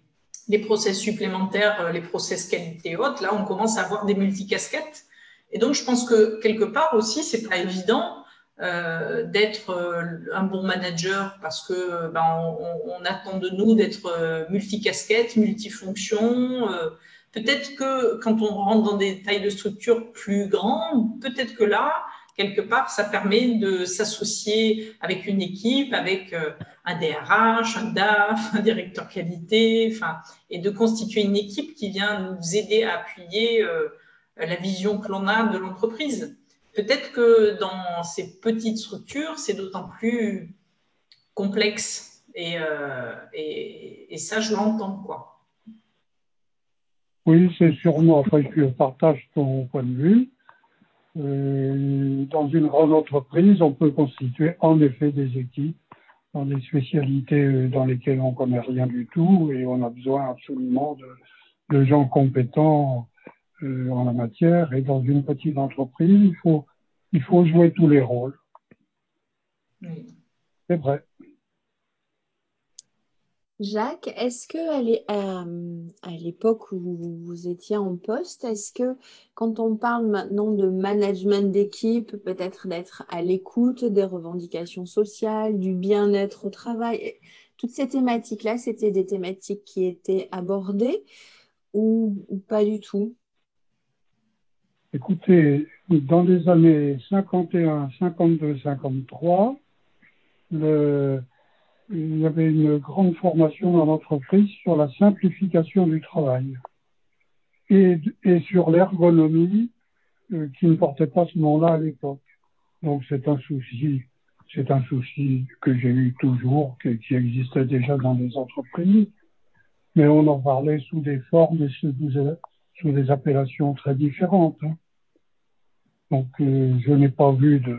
les process supplémentaires, euh, les process qualité haute, là, on commence à avoir des multicasquettes. Et donc, je pense que quelque part aussi, c'est pas évident euh, d'être euh, un bon manager parce que ben, on, attend de nous d'être euh, multicasquette, multifonction. peut-être que quand on rentre dans des tailles de structure plus grandes, peut-être que là, quelque part, ça permet de s'associer avec une équipe, avec euh, un DRH, un DAF, un directeur qualité, enfin, et de constituer une équipe qui vient nous aider à appuyer euh, la vision que l'on a de l'entreprise. Peut-être que dans ces petites structures, c'est d'autant plus complexe et, euh, et, ça, je l'entends, quoi. Oui, c'est sûrement, enfin, je partage ton point de vue. Euh, dans une grande entreprise, on peut constituer en effet des équipes dans des spécialités euh, dans lesquelles on connaît rien du tout et on a besoin absolument de, de gens compétents euh, en la matière. Et dans une petite entreprise, il faut, il faut jouer tous les rôles. C'est vrai. Jacques, est-ce que euh, à l'époque où vous étiez en poste, est-ce que quand on parle maintenant de management d'équipe, peut-être d'être à l'écoute des revendications sociales, du bien-être au travail, toutes ces thématiques-là, c'était des thématiques qui étaient abordées ou, pas du tout? Écoutez, dans les années 51, 52, 53, le il y avait une grande formation dans l'entreprise sur la simplification du travail et, et sur l'ergonomie euh, qui ne portait pas ce nom-là à l'époque. Donc c'est un souci, c'est un souci que j'ai eu toujours, qui, qui, existait déjà dans les entreprises, mais on en parlait sous des formes et sous des, sous des appellations très différentes. Hein. Donc euh, je n'ai pas vu de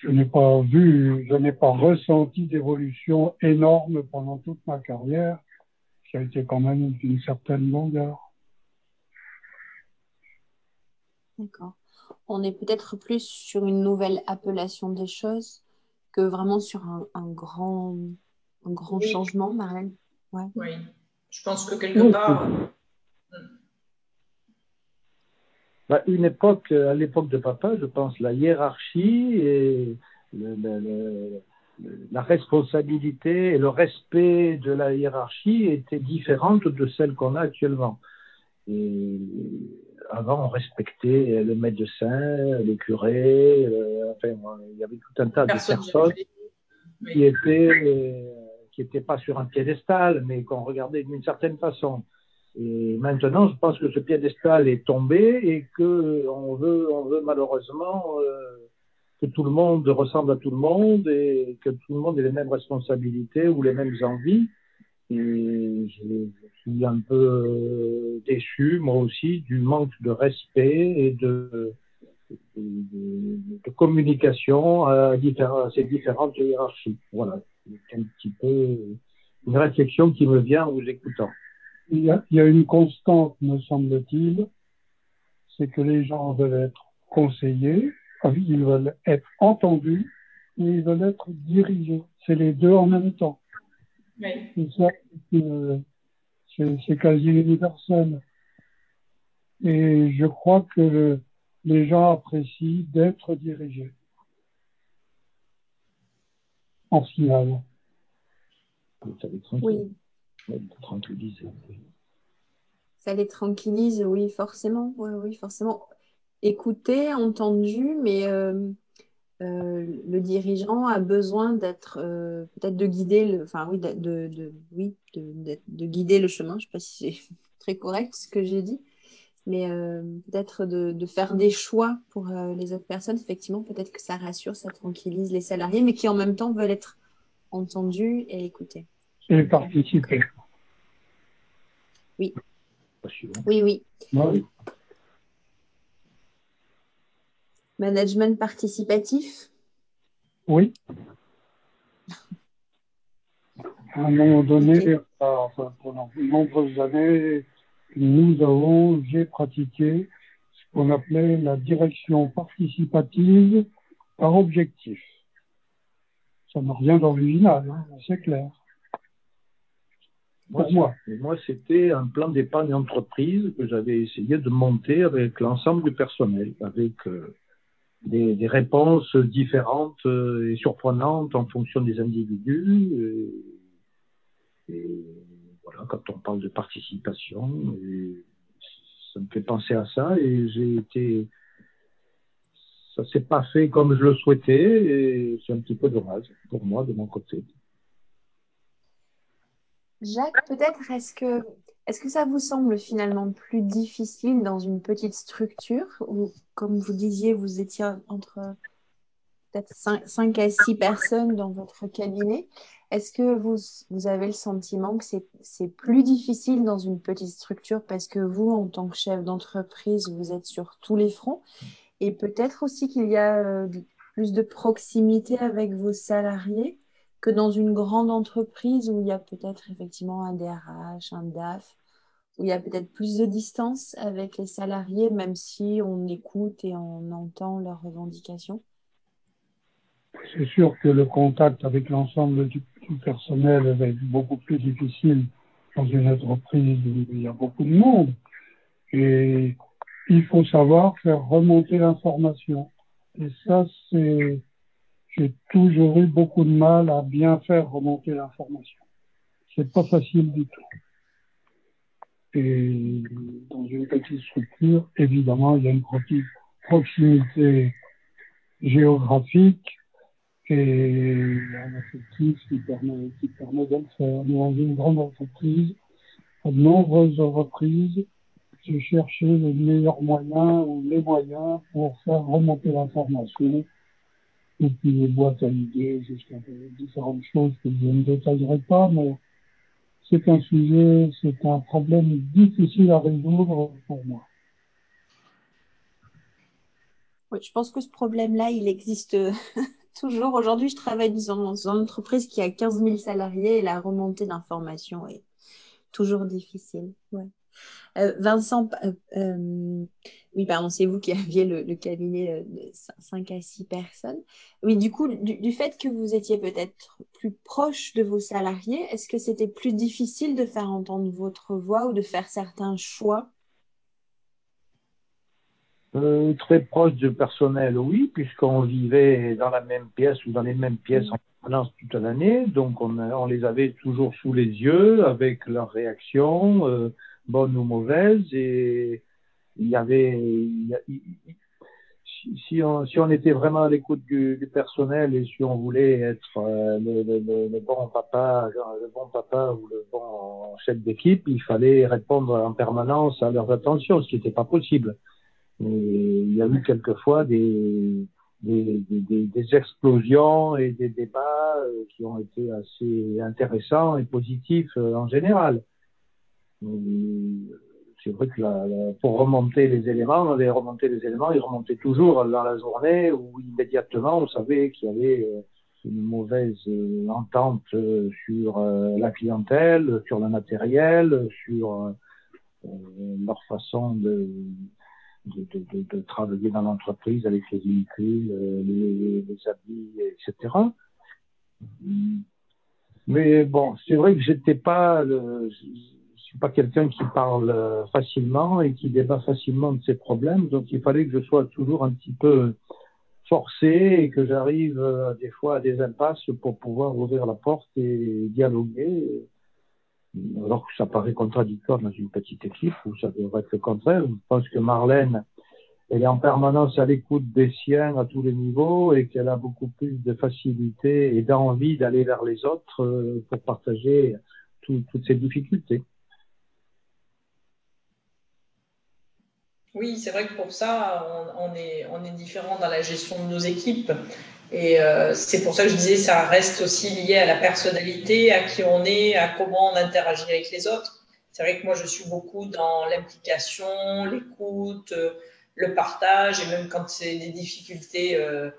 je n'ai pas vu, je n'ai pas ressenti d'évolution énorme pendant toute ma carrière, qui a été quand même d'une certaine longueur. D'accord. On est peut-être plus sur une nouvelle appellation des choses que vraiment sur un, grand, un grand changement, Marlène? Ouais. Oui, je pense que quelque part, Bah, une époque, à l'époque de papa, je pense, la hiérarchie et la responsabilité et le respect de la hiérarchie étaient différentes de celles qu'on a actuellement. Et avant, on respectait le médecin, le curé, euh, enfin, il y avait tout un tas de personnes qui étaient, qui n'étaient pas sur un piédestal, mais qu'on regardait d'une certaine façon. Et maintenant, je pense que ce piédestal est tombé et que on veut, on veut malheureusement euh, que tout le monde ressemble à tout le monde et que tout le monde ait les mêmes responsabilités ou les mêmes envies. Et je, suis un peu euh, déçu, moi aussi, du manque de respect et de, de, de communication à, à, ces différentes hiérarchies. Voilà, c'est un petit peu une réflexion qui me vient en vous écoutant il y, a, il y a une constante, me semble-t-il, c'est que les gens veulent être conseillés, ah ils veulent être entendus et ils veulent être dirigés. C'est les deux en même temps. Oui. C'est quasi universel. Et je crois que les gens apprécient d'être dirigés. En final. Oui. Ça les tranquillise, oui, forcément. Oui, oui, forcément. Écouter, entendu, mais euh, euh, le dirigeant a besoin d'être, euh, peut-être de guider, le, enfin oui, de, oui, de, guider le chemin. Je ne sais pas si c'est très correct ce que j'ai dit, mais peut-être de, faire des choix pour les autres personnes. Effectivement, peut-être que ça rassure, ça tranquillise les salariés, mais qui en même temps veulent être entendus et écoutés. Et participer. Oui. Oui, oui. Management participatif? Oui. À un moment donné, enfin, pendant de nombreuses années, nous avons, j'ai pratiqué ce qu'on appelait la direction participative par objectif. Ça n'a rien d'original, hein, c'est clair. Pour moi, moi c'était un plan d'épargne entreprise que j'avais essayé de monter avec l'ensemble du personnel, avec euh, des, réponses différentes euh, et surprenantes en fonction des individus. Et, voilà, quand on parle de participation, ça me fait penser à ça et j'ai été ça s'est pas fait comme je le souhaitais et c'est un petit peu dommage pour moi de mon côté. Jacques, peut-être, est-ce que, est que ça vous semble finalement plus difficile dans une petite structure où, comme vous disiez, vous étiez entre peut-être 5, à 6 personnes dans votre cabinet Est-ce que vous, vous avez le sentiment que c'est plus difficile dans une petite structure parce que vous, en tant que chef d'entreprise, vous êtes sur tous les fronts et peut-être aussi qu'il y a euh, plus de proximité avec vos salariés? Que dans une grande entreprise où il y a peut-être effectivement un DRH, un DAF, où il y a peut-être plus de distance avec les salariés, même si on écoute et on entend leurs revendications? C'est sûr que le contact avec l'ensemble du, personnel va être beaucoup plus difficile dans une entreprise où il y a beaucoup de monde. Et il faut savoir faire remonter l'information. Et ça, c'est j'ai toujours eu beaucoup de mal à bien faire remonter l'information. C'est pas facile du tout. Et dans une petite structure, évidemment, il y a une proximité géographique et un effectif qui permet, qui permet de le faire. Mais dans une grande entreprise, à de nombreuses reprises, j'ai cherché les meilleurs moyens ou les moyens pour faire remonter l'information et puis les boîtes à idées, jusqu'à différentes choses que je ne détaillerai pas, mais c'est un sujet, c'est un problème difficile à résoudre pour moi. Oui, je pense que ce problème-là, il existe toujours. Aujourd'hui, je travaille dans, une entreprise qui a 15 000 salariés et la remontée d'informations est toujours difficile. Ouais. Euh, Vincent, euh, euh, oui, pardon, c'est vous qui aviez le, cabinet de 5 à 6 personnes. Oui, du coup, du, fait que vous étiez peut-être plus proche de vos salariés, est-ce que c'était plus difficile de faire entendre votre voix ou de faire certains choix? Très proche du personnel, oui, puisqu'on vivait dans la même pièce ou dans les mêmes pièces en permanence toute l'année. Donc, on, on, les avait toujours sous les yeux avec leurs réactions bonne ou mauvaise. Et il y avait, si, on, si on était vraiment à l'écoute du, personnel et si on voulait être euh, le, bon papa, le bon papa ou le bon chef d'équipe, il fallait répondre en permanence à leurs attentions, ce qui n'était pas possible. Et il y a eu quelquefois des, des, des, explosions et des débats euh, qui ont été assez intéressants et positifs euh, en général. Euh, c'est vrai que pour remonter les éléments, on avait remonté les éléments, ils remontaient toujours dans la journée où immédiatement on savait qu'il y avait euh, une mauvaise euh, entente sur la clientèle, sur le matériel, sur leur façon de, de, travailler dans l'entreprise avec les véhicules, les, les, habits, etc. Mais bon, c'est vrai que j'étais pas, le, suis pas quelqu'un qui parle facilement et qui débat facilement de ses problèmes, donc il fallait que je sois toujours un petit peu forcé et que j'arrive euh, des fois à des impasses pour pouvoir ouvrir la porte et dialoguer. Alors que ça paraît contradictoire dans une petite équipe où ça devrait être le contraire. Je pense que Marlène, elle est en permanence à l'écoute des siens à tous les niveaux et qu'elle a beaucoup plus de facilité et d'envie d'aller vers les autres euh, pour partager toutes ces difficultés. Oui, c'est vrai que pour ça, on, est, différent dans la gestion de nos équipes. Et euh, c'est pour ça que je disais, ça reste aussi lié à la personnalité, à qui on est, à comment on interagit avec les autres. C'est vrai que moi, je suis beaucoup dans l'implication, l'écoute, le partage, et même quand c'est des difficultés euh,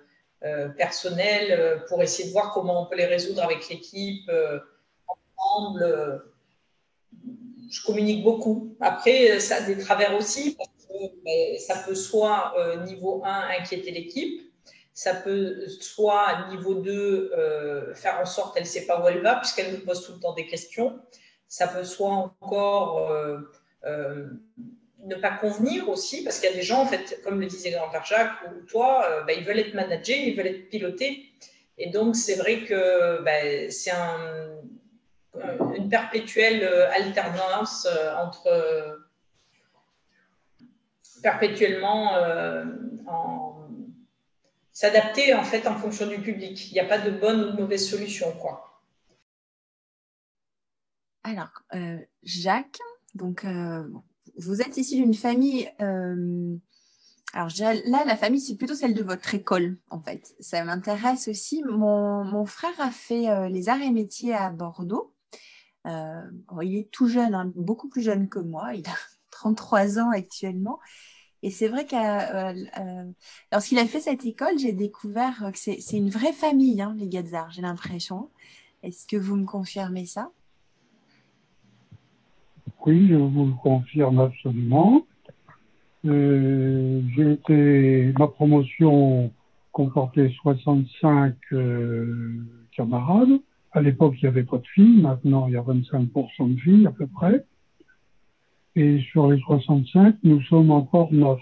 euh, personnelles, pour essayer de voir comment on peut les résoudre avec l'équipe, ensemble. je communique beaucoup. Après, ça a des travers aussi, ça peut soit niveau 1 inquiéter l'équipe, ça peut soit niveau 2 euh, faire en sorte qu'elle ne sait pas où elle va puisqu'elle nous pose tout le temps des questions. Ça peut soit encore euh, euh, ne pas convenir aussi parce qu'il y a des gens, en fait, comme le disait grand-père Jacques ou toi, ben, ils veulent être managés, ils veulent être pilotés. Et donc, c'est vrai que ben, c'est un, une perpétuelle alternance entre perpétuellement en s'adapter en fait en fonction du public. Il n'y a pas de bonne ou de mauvaise solution, quoi. Alors, euh, Jacques, donc euh, vous êtes ici d'une famille. Euh, alors là, la famille, c'est plutôt celle de votre école, en fait. Ça m'intéresse aussi. Mon, frère a fait les arts et métiers à Bordeaux. il est tout jeune, hein, beaucoup plus jeune que moi. Il a 33 ans actuellement. Et c'est vrai que euh, euh, lorsqu'il a fait cette école, j'ai découvert que c'est une vraie famille, hein, les Gazars, j'ai l'impression. Est-ce que vous me confirmez ça? Oui, je vous le confirme absolument. Euh, j'ai été, ma promotion comportait 65 camarades. À l'époque, il n'y avait pas de filles. Maintenant, il y a 25% de filles à peu près. Et sur les 65, nous sommes encore neuf.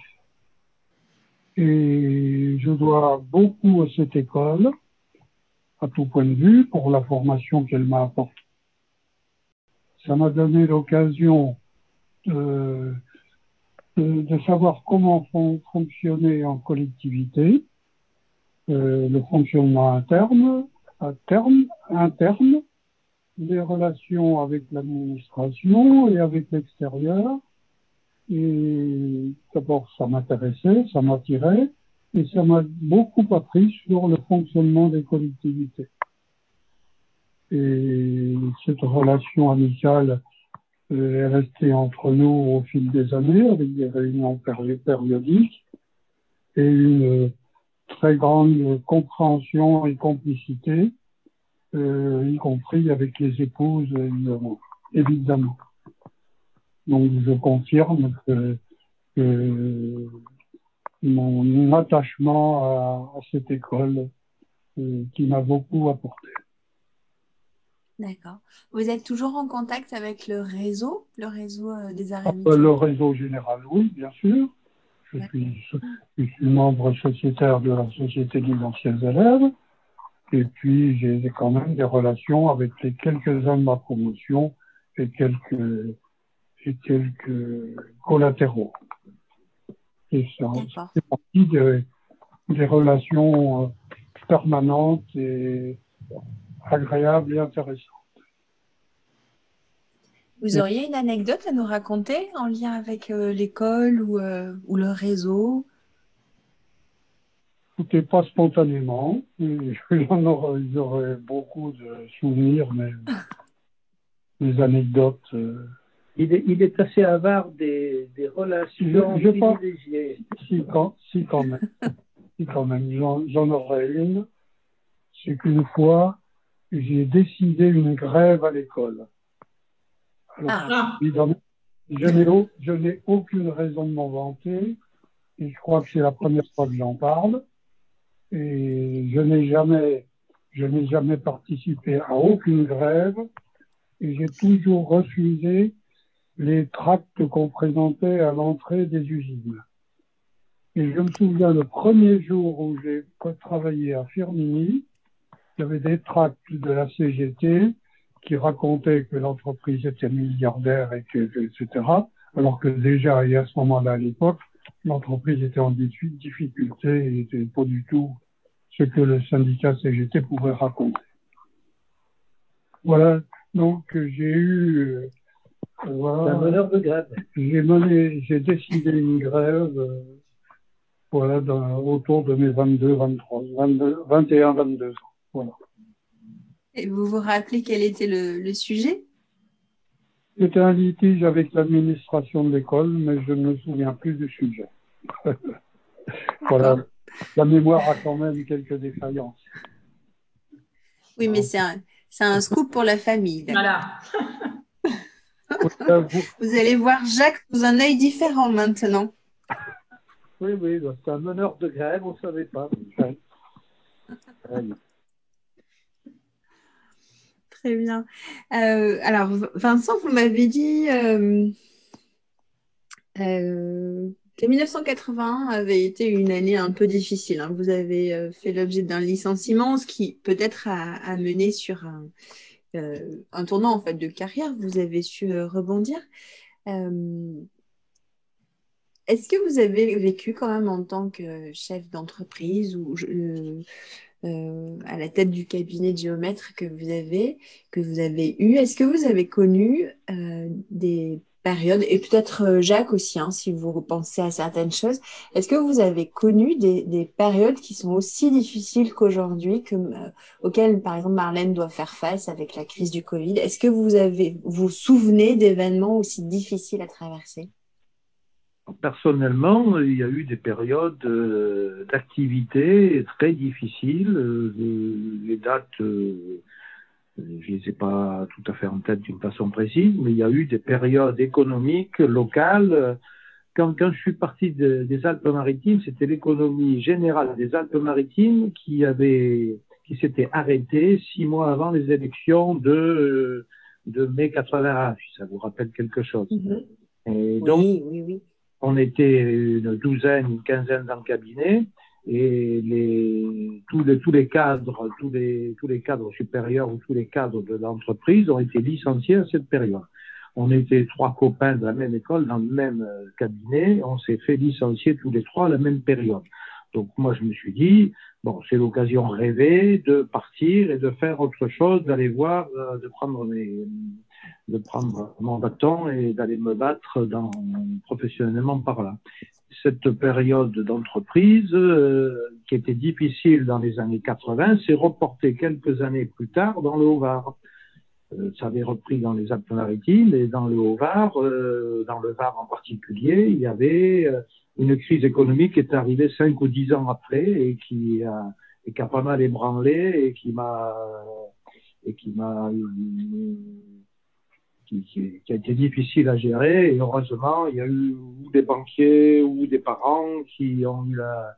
Et je dois beaucoup à cette école, à tout point de vue, pour la formation qu'elle m'a apportée. Ça m'a donné l'occasion de, de, savoir comment fonctionner en collectivité, euh, le fonctionnement interne, interne, interne, les relations avec l'administration et avec l'extérieur. Et d'abord, ça m'intéressait, ça m'attirait, et ça m'a beaucoup appris sur le fonctionnement des collectivités. Et cette relation amicale euh, est restée entre nous au fil des années, avec des réunions périodiques et une très grande compréhension et complicité euh, y compris avec les épouses, évidemment. Donc je confirme que, mon attachement à, cette école euh, qui m'a beaucoup apporté. D'accord. Vous êtes toujours en contact avec le réseau, le réseau euh, des arrêts Le réseau général, oui, bien sûr. Je suis, je suis membre sociétaire de la Société des anciens élèves. Et puis, j'ai quand même des relations avec les quelques-uns de ma promotion et quelques, et quelques collatéraux. Et ça, c'est partie des, des relations euh, permanentes et agréables et intéressantes. Vous auriez une anecdote à nous raconter en lien avec euh, l'école ou, euh, ou le réseau? Écoutez, pas spontanément. J'en aurais, beaucoup de souvenirs, mais des anecdotes. Euh. Il, est, il, est, assez avare des, des relations je, privilégiées. si, quand, si, quand même. si, quand même. J'en aurais une. C'est qu'une fois, j'ai décidé une grève à l'école. Alors, ah. évidemment, je n'ai aucune raison de m'en vanter et je crois que c'est la première fois que j'en parle. Et je n'ai jamais, je n'ai jamais participé à aucune grève et j'ai toujours refusé les tracts qu'on présentait à l'entrée des usines. Et je me souviens le premier jour où j'ai travaillé à Firmini, il y avait des tracts de la CGT qui racontaient que l'entreprise était milliardaire et que, etc. Alors que déjà, et à ce moment-là, à l'époque, l'entreprise était en difficulté et n'était pas du tout ce que le syndicat CGT pouvait raconter. Voilà, donc j'ai eu. Euh, voilà, un meneur de grève. J'ai mené, j'ai décidé une grève, euh, voilà, dans, autour de mes 22, 23, 22, 21, 22 ans. Voilà. Et vous vous rappelez quel était le, le sujet? C'était un litige avec l'administration de l'école, mais je ne me souviens plus du sujet. voilà. La mémoire a quand même quelques défaillances. Oui, mais c'est un, un, scoop pour la famille. Voilà. vous allez voir Jacques sous un œil différent maintenant. Oui, oui, c'est un meneur de grève, on ne savait pas. Très bien. Euh, alors, Vincent, vous m'avez dit euh, euh, que 1981 avait été une année un peu difficile. Hein. Vous avez fait l'objet d'un licenciement, ce qui peut-être a, mené sur un, tournant en fait de carrière. Vous avez su rebondir. Est-ce que vous avez vécu quand même en tant que chef d'entreprise ou euh, à la tête du cabinet de géomètre que vous avez, que vous avez eu. Est-ce que vous avez connu euh, des périodes, et peut-être euh, Jacques aussi, hein, si vous repensez à certaines choses, est-ce que vous avez connu des, des, périodes qui sont aussi difficiles qu'aujourd'hui, que, auxquelles par exemple Marlène doit faire face avec la crise du Covid? Est-ce que vous avez vous souvenez d'événements aussi difficiles à traverser? Personnellement, il y a eu des périodes euh, d'activité très difficiles. Euh, les dates, euh, je ne les ai pas tout à fait en tête d'une façon précise, mais il y a eu des périodes économiques locales. Quand, quand je suis parti des Alpes-Maritimes, c'était l'économie générale des Alpes-Maritimes qui avait qui s'était arrêtée six mois avant les élections de, de mai 81, si ça vous rappelle quelque chose. Mm-hmm. Et donc, oui, oui, oui on était une douzaine, une quinzaine dans le cabinet et les, tous, les, tous les cadres, tous les, tous les cadres supérieurs ou tous les cadres de l'entreprise ont été licenciés à cette période. On était trois copains de la même école dans le même euh, cabinet, on s'est fait licencier tous les trois à la même période. Donc moi je me suis dit bon c'est l'occasion rêvée de partir et de faire autre chose, d'aller voir, euh, de prendre mes de prendre mon bâton et d'aller me battre professionnellement par là. Cette période d'entreprise, euh, qui était difficile dans les années 80, s'est reportée quelques années plus tard dans le Haut-Var. Euh, ça avait repris dans les Alpes-Maritimes et dans le Haut-Var, euh, dans le Var en particulier, il y avait une crise économique qui est arrivée cinq ou dix ans après et qui a, pas mal ébranlé et qui m'a qui, a été difficile à gérer. Et heureusement, il y a eu ou des banquiers ou des parents qui ont eu la,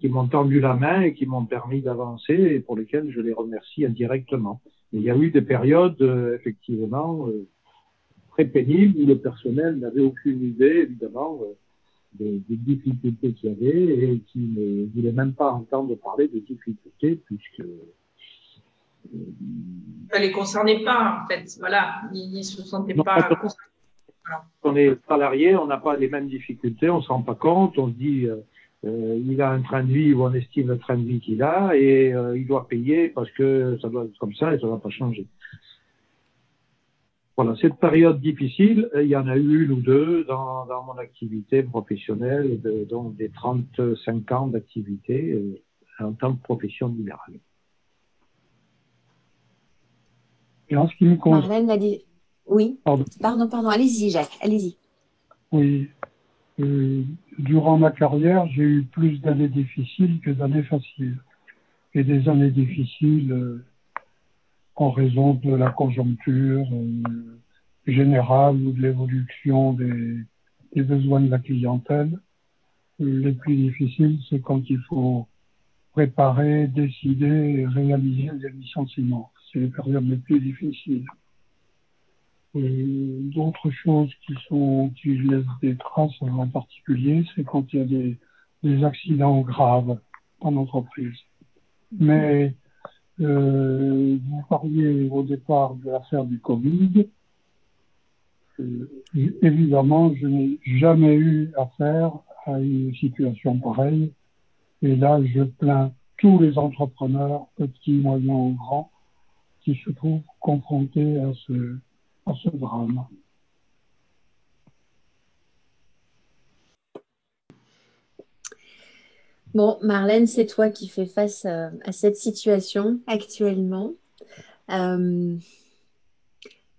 qui m'ont tendu la main et qui m'ont permis d'avancer et pour lesquels je les remercie indirectement. il y a eu des périodes, euh, effectivement, euh, très pénibles où le personnel n'avait aucune idée, évidemment, euh, des, des, difficultés qu'il y avait et qui ne voulait même pas entendre parler de difficultés puisque ça les concernait pas, en fait. Voilà, ils ne se sentaient pas concernés. On est salarié, on n'a pas les mêmes difficultés, on ne s'en rend pas compte, on se dit, euh, euh, il a un train de vie où on estime le train de vie qu'il a et euh, il doit payer parce que ça doit être comme ça et ça ne va pas changer. Voilà, cette période difficile, il y en a eu une ou deux dans, dans mon activité professionnelle, de, donc des 35 ans d'activité en tant que profession libérale. Et en ce qui me concerne. Marlène dit. Oui. Pardon, pardon, Allez-y, Jacques. Allez-y. Oui. Euh, durant ma carrière, j'ai eu plus d'années difficiles que d'années faciles. Et des années difficiles euh, en raison de la conjoncture euh, générale ou de l'évolution des, des, besoins de la clientèle. les plus difficiles, c'est quand il faut préparer, décider et réaliser des licenciements. C'est les périodes les plus difficiles. D'autres choses qui sont qui laissent des traces en particulier, c'est quand il y a des, accidents graves en entreprise. Mais euh, vous parliez au départ de l'affaire du Covid. Euh, évidemment, je n'ai jamais eu affaire à une situation pareille. Et là, je plains tous les entrepreneurs, petits, moyens ou grands, qui se trouvent confrontés à ce, drame. Bon, Marlène, c'est toi qui fais face à, cette situation actuellement. Euh,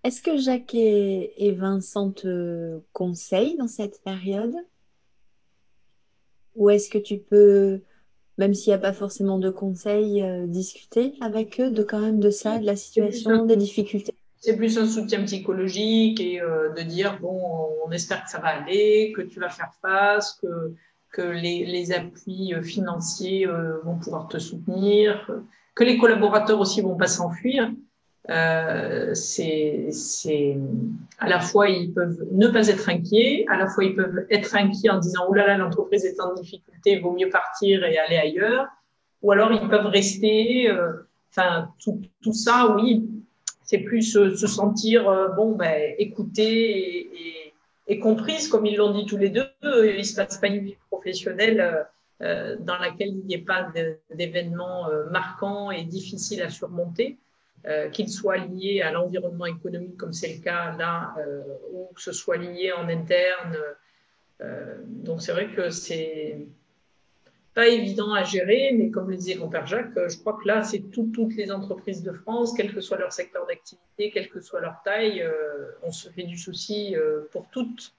est-ce que Jacques et, Vincent te conseillent dans cette période? Ou est-ce que tu peux, même s'il n'y a pas forcément de conseils, euh, discuter avec eux de quand même de ça, de la situation, des difficultés c'est plus un soutien psychologique et euh, de dire bon, on espère que ça va aller, que tu vas faire face, que que les, appuis euh, financiers euh, vont pouvoir te soutenir, que les collaborateurs aussi vont pas s'enfuir. Euh, c'est à la fois ils peuvent ne pas être inquiets, à la fois ils peuvent être inquiets en disant oh là là l'entreprise est en difficulté, vaut mieux partir et aller ailleurs, ou alors ils peuvent rester. Enfin tout, tout, ça, oui, c'est plus se, sentir bon ben écouter et et comprise, comme ils l'ont dit tous les deux, il se passe pas une vie professionnelle euh, euh, dans laquelle il n'y ait pas d'événements euh, marquants et difficiles à surmonter, qu'ils soient liés à l'environnement économique, comme c'est le cas là, ou que ce soit lié en interne. donc c'est vrai que c'est pas évident à gérer, mais comme le disait mon père Jacques, je crois que là, c'est toutes les entreprises de France, quel que soit leur secteur d'activité, quelle que soit leur taille, euh, on se fait du souci euh, pour toutes.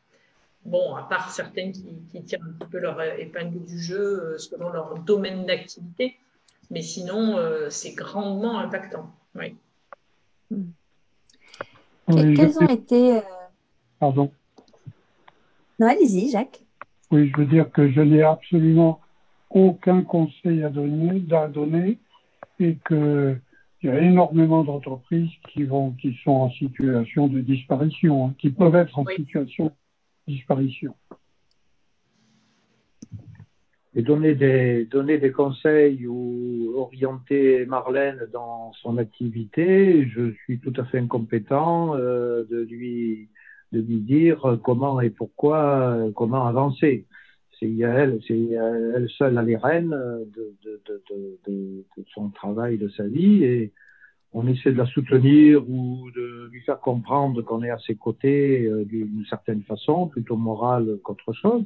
Bon, à part certaines qui, tirent un petit peu leur épingle du jeu euh, selon leur domaine d'activité, mais sinon, c'est grandement impactant. Oui. Quels ont été. Pardon. Non, allez-y, Jacques. Oui, je veux dire que je n'ai absolument aucun conseil à donner, à donner et qu'il y a énormément d'entreprises qui, vont, qui sont en situation de disparition, hein, qui peuvent être en situation de disparition. Et donner des, donner des conseils ou orienter Marlène dans son activité, je suis tout à fait incompétent euh, de, lui, de lui dire comment et pourquoi, comment avancer c'est elle, c'est elle seule la reine de, de, de, de, son travail, de sa vie, et on essaie de la soutenir ou de lui faire comprendre qu'on est à ses côtés euh, d'une certaine façon, plutôt morale qu'autre chose.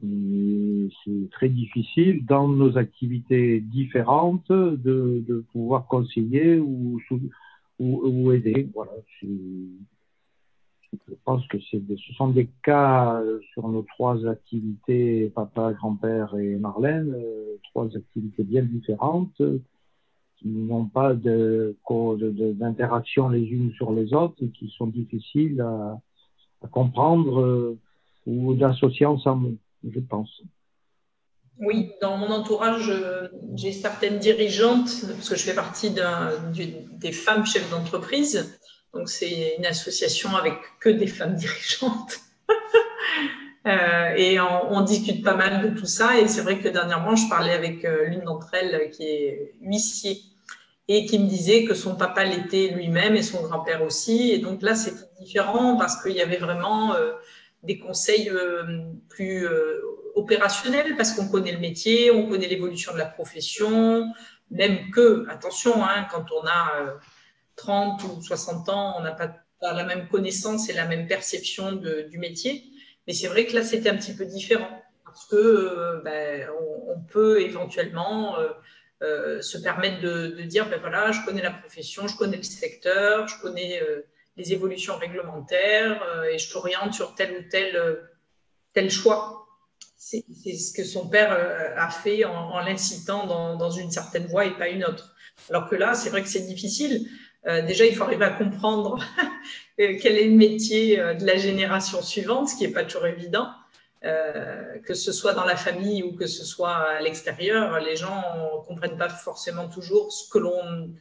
C'est très difficile dans nos activités différentes de, de pouvoir conseiller ou, ou, ou aider. Voilà, je pense que c'est ce sont des cas euh, sur nos trois activités, papa, grand-père et Marlène, euh, trois activités bien différentes euh, qui n'ont pas d'interaction les unes sur les autres et qui sont difficiles à, comprendre ou d'associer ensemble, je pense. Oui, dans mon entourage, j'ai certaines dirigeantes, parce que je fais partie des femmes chefs d'entreprise, donc, c'est une association avec que des femmes dirigeantes. euh, et on, discute pas mal de tout ça. Et c'est vrai que dernièrement, je parlais avec euh, l'une d'entre elles qui est huissier et qui me disait que son papa l'était lui-même et son grand-père aussi. Et donc là, c'était différent parce qu'il y avait vraiment euh, des conseils euh, plus opérationnels parce qu'on connaît le métier, on connaît l'évolution de la profession, même que, attention, hein, quand on a 30 ou 60 ans, on n'a pas, la même connaissance et la même perception du métier. Mais c'est vrai que là, c'était un petit peu différent parce que euh, ben, on, peut éventuellement euh, euh, se permettre de, dire, ben voilà, je connais la profession, je connais le secteur, je connais les évolutions réglementaires et je t'oriente sur tel ou tel, tel choix. C'est ce que son père a fait en, l'incitant dans, dans, une certaine voie et pas une autre. Alors que là, c'est vrai que c'est difficile euh, déjà, il faut arriver à comprendre euh, quel est le métier euh, de la génération suivante, ce qui n'est pas toujours évident. que ce soit dans la famille ou que ce soit à l'extérieur, les gens ne comprennent pas forcément toujours ce que l'on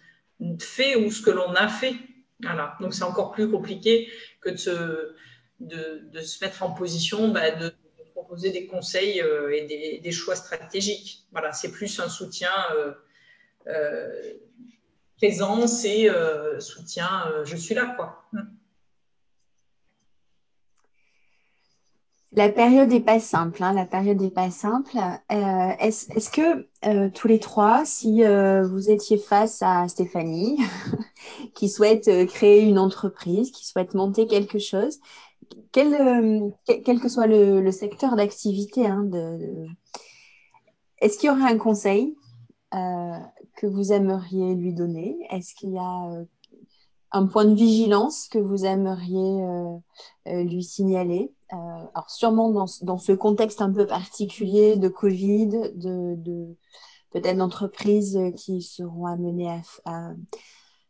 fait ou ce que l'on a fait. Voilà. Donc c'est encore plus compliqué que de se, mettre en position bah, de, proposer des conseils euh, et des, choix stratégiques. Voilà, c'est plus un soutien euh, euh, présence et soutien je suis là quoi. Mm. La période n'est pas simple. Hein, la période n'est pas simple. Est-ce que tous les trois, si vous étiez face à Stéphanie, qui souhaite créer une entreprise, qui souhaite monter quelque chose, quel, euh, quel, que soit le, secteur d'activité, hein, de, est-ce qu'il y aurait un conseil euh, que vous aimeriez lui donner? Est-ce qu'il y a euh, un point de vigilance que vous aimeriez lui signaler? Alors sûrement dans, dans, ce contexte un peu particulier de Covid, de, de peut-être d'entreprises qui seront amenées à,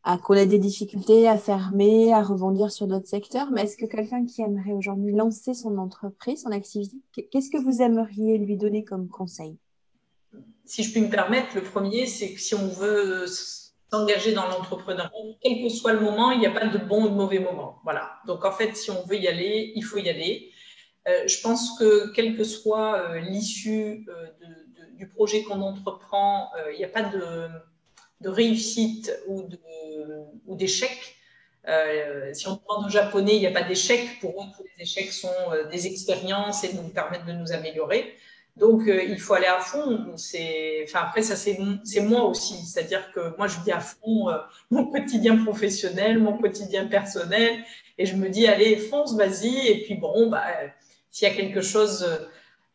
à qu'on a des difficultés à fermer, à rebondir sur d'autres secteurs. Mais est-ce que quelqu'un qui aimerait aujourd'hui lancer son entreprise, son activité, qu'est-ce que vous aimeriez lui donner comme conseil? Si je puis me permettre, le premier, c'est que si on veut s'engager dans l'entrepreneuriat, quel que soit le moment, il n'y a pas de bon ou de mauvais moment. Voilà. Donc en fait, si on veut y aller, il faut y aller. Euh, je pense que quelle que soit euh, l'issue euh, du projet qu'on entreprend, il n'y a pas de de réussite ou d'échec. Si on demande aux Japonais, il n'y a pas d'échec. Pour eux, tous les échecs sont des expériences et nous permettent de nous améliorer. Donc, euh, il faut aller à fond. Enfin, après, ça, c'est moi aussi. C'est-à-dire que moi, je vis à fond mon quotidien professionnel, mon quotidien personnel. Et je me dis, allez, fonce, vas-y. Et puis, bon, bah, s'il y a quelque chose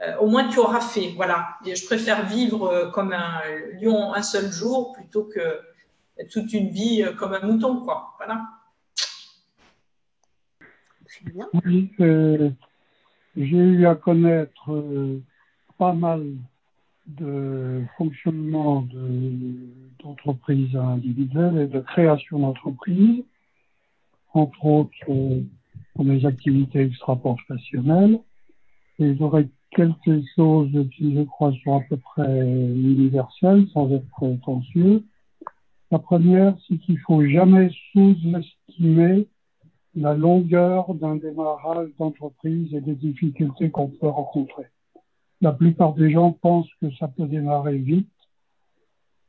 euh, au moins tu auras fait. Voilà. je préfère vivre euh, comme un lion un seul jour plutôt que toute une vie euh, comme un mouton, quoi. Voilà. Oui, j'ai eu à connaître pas mal de fonctionnement d'entreprises individuelles et de création d'entreprises, entre autres pour des activités extra-professionnelles. Et j'aurais quelque chose qui, je crois, sont à peu près universel, sans être prétentieux. La première, c'est qu'il faut jamais sous-estimer la longueur d'un démarrage d'entreprise et des difficultés qu'on peut rencontrer. La plupart des gens pensent que ça peut démarrer vite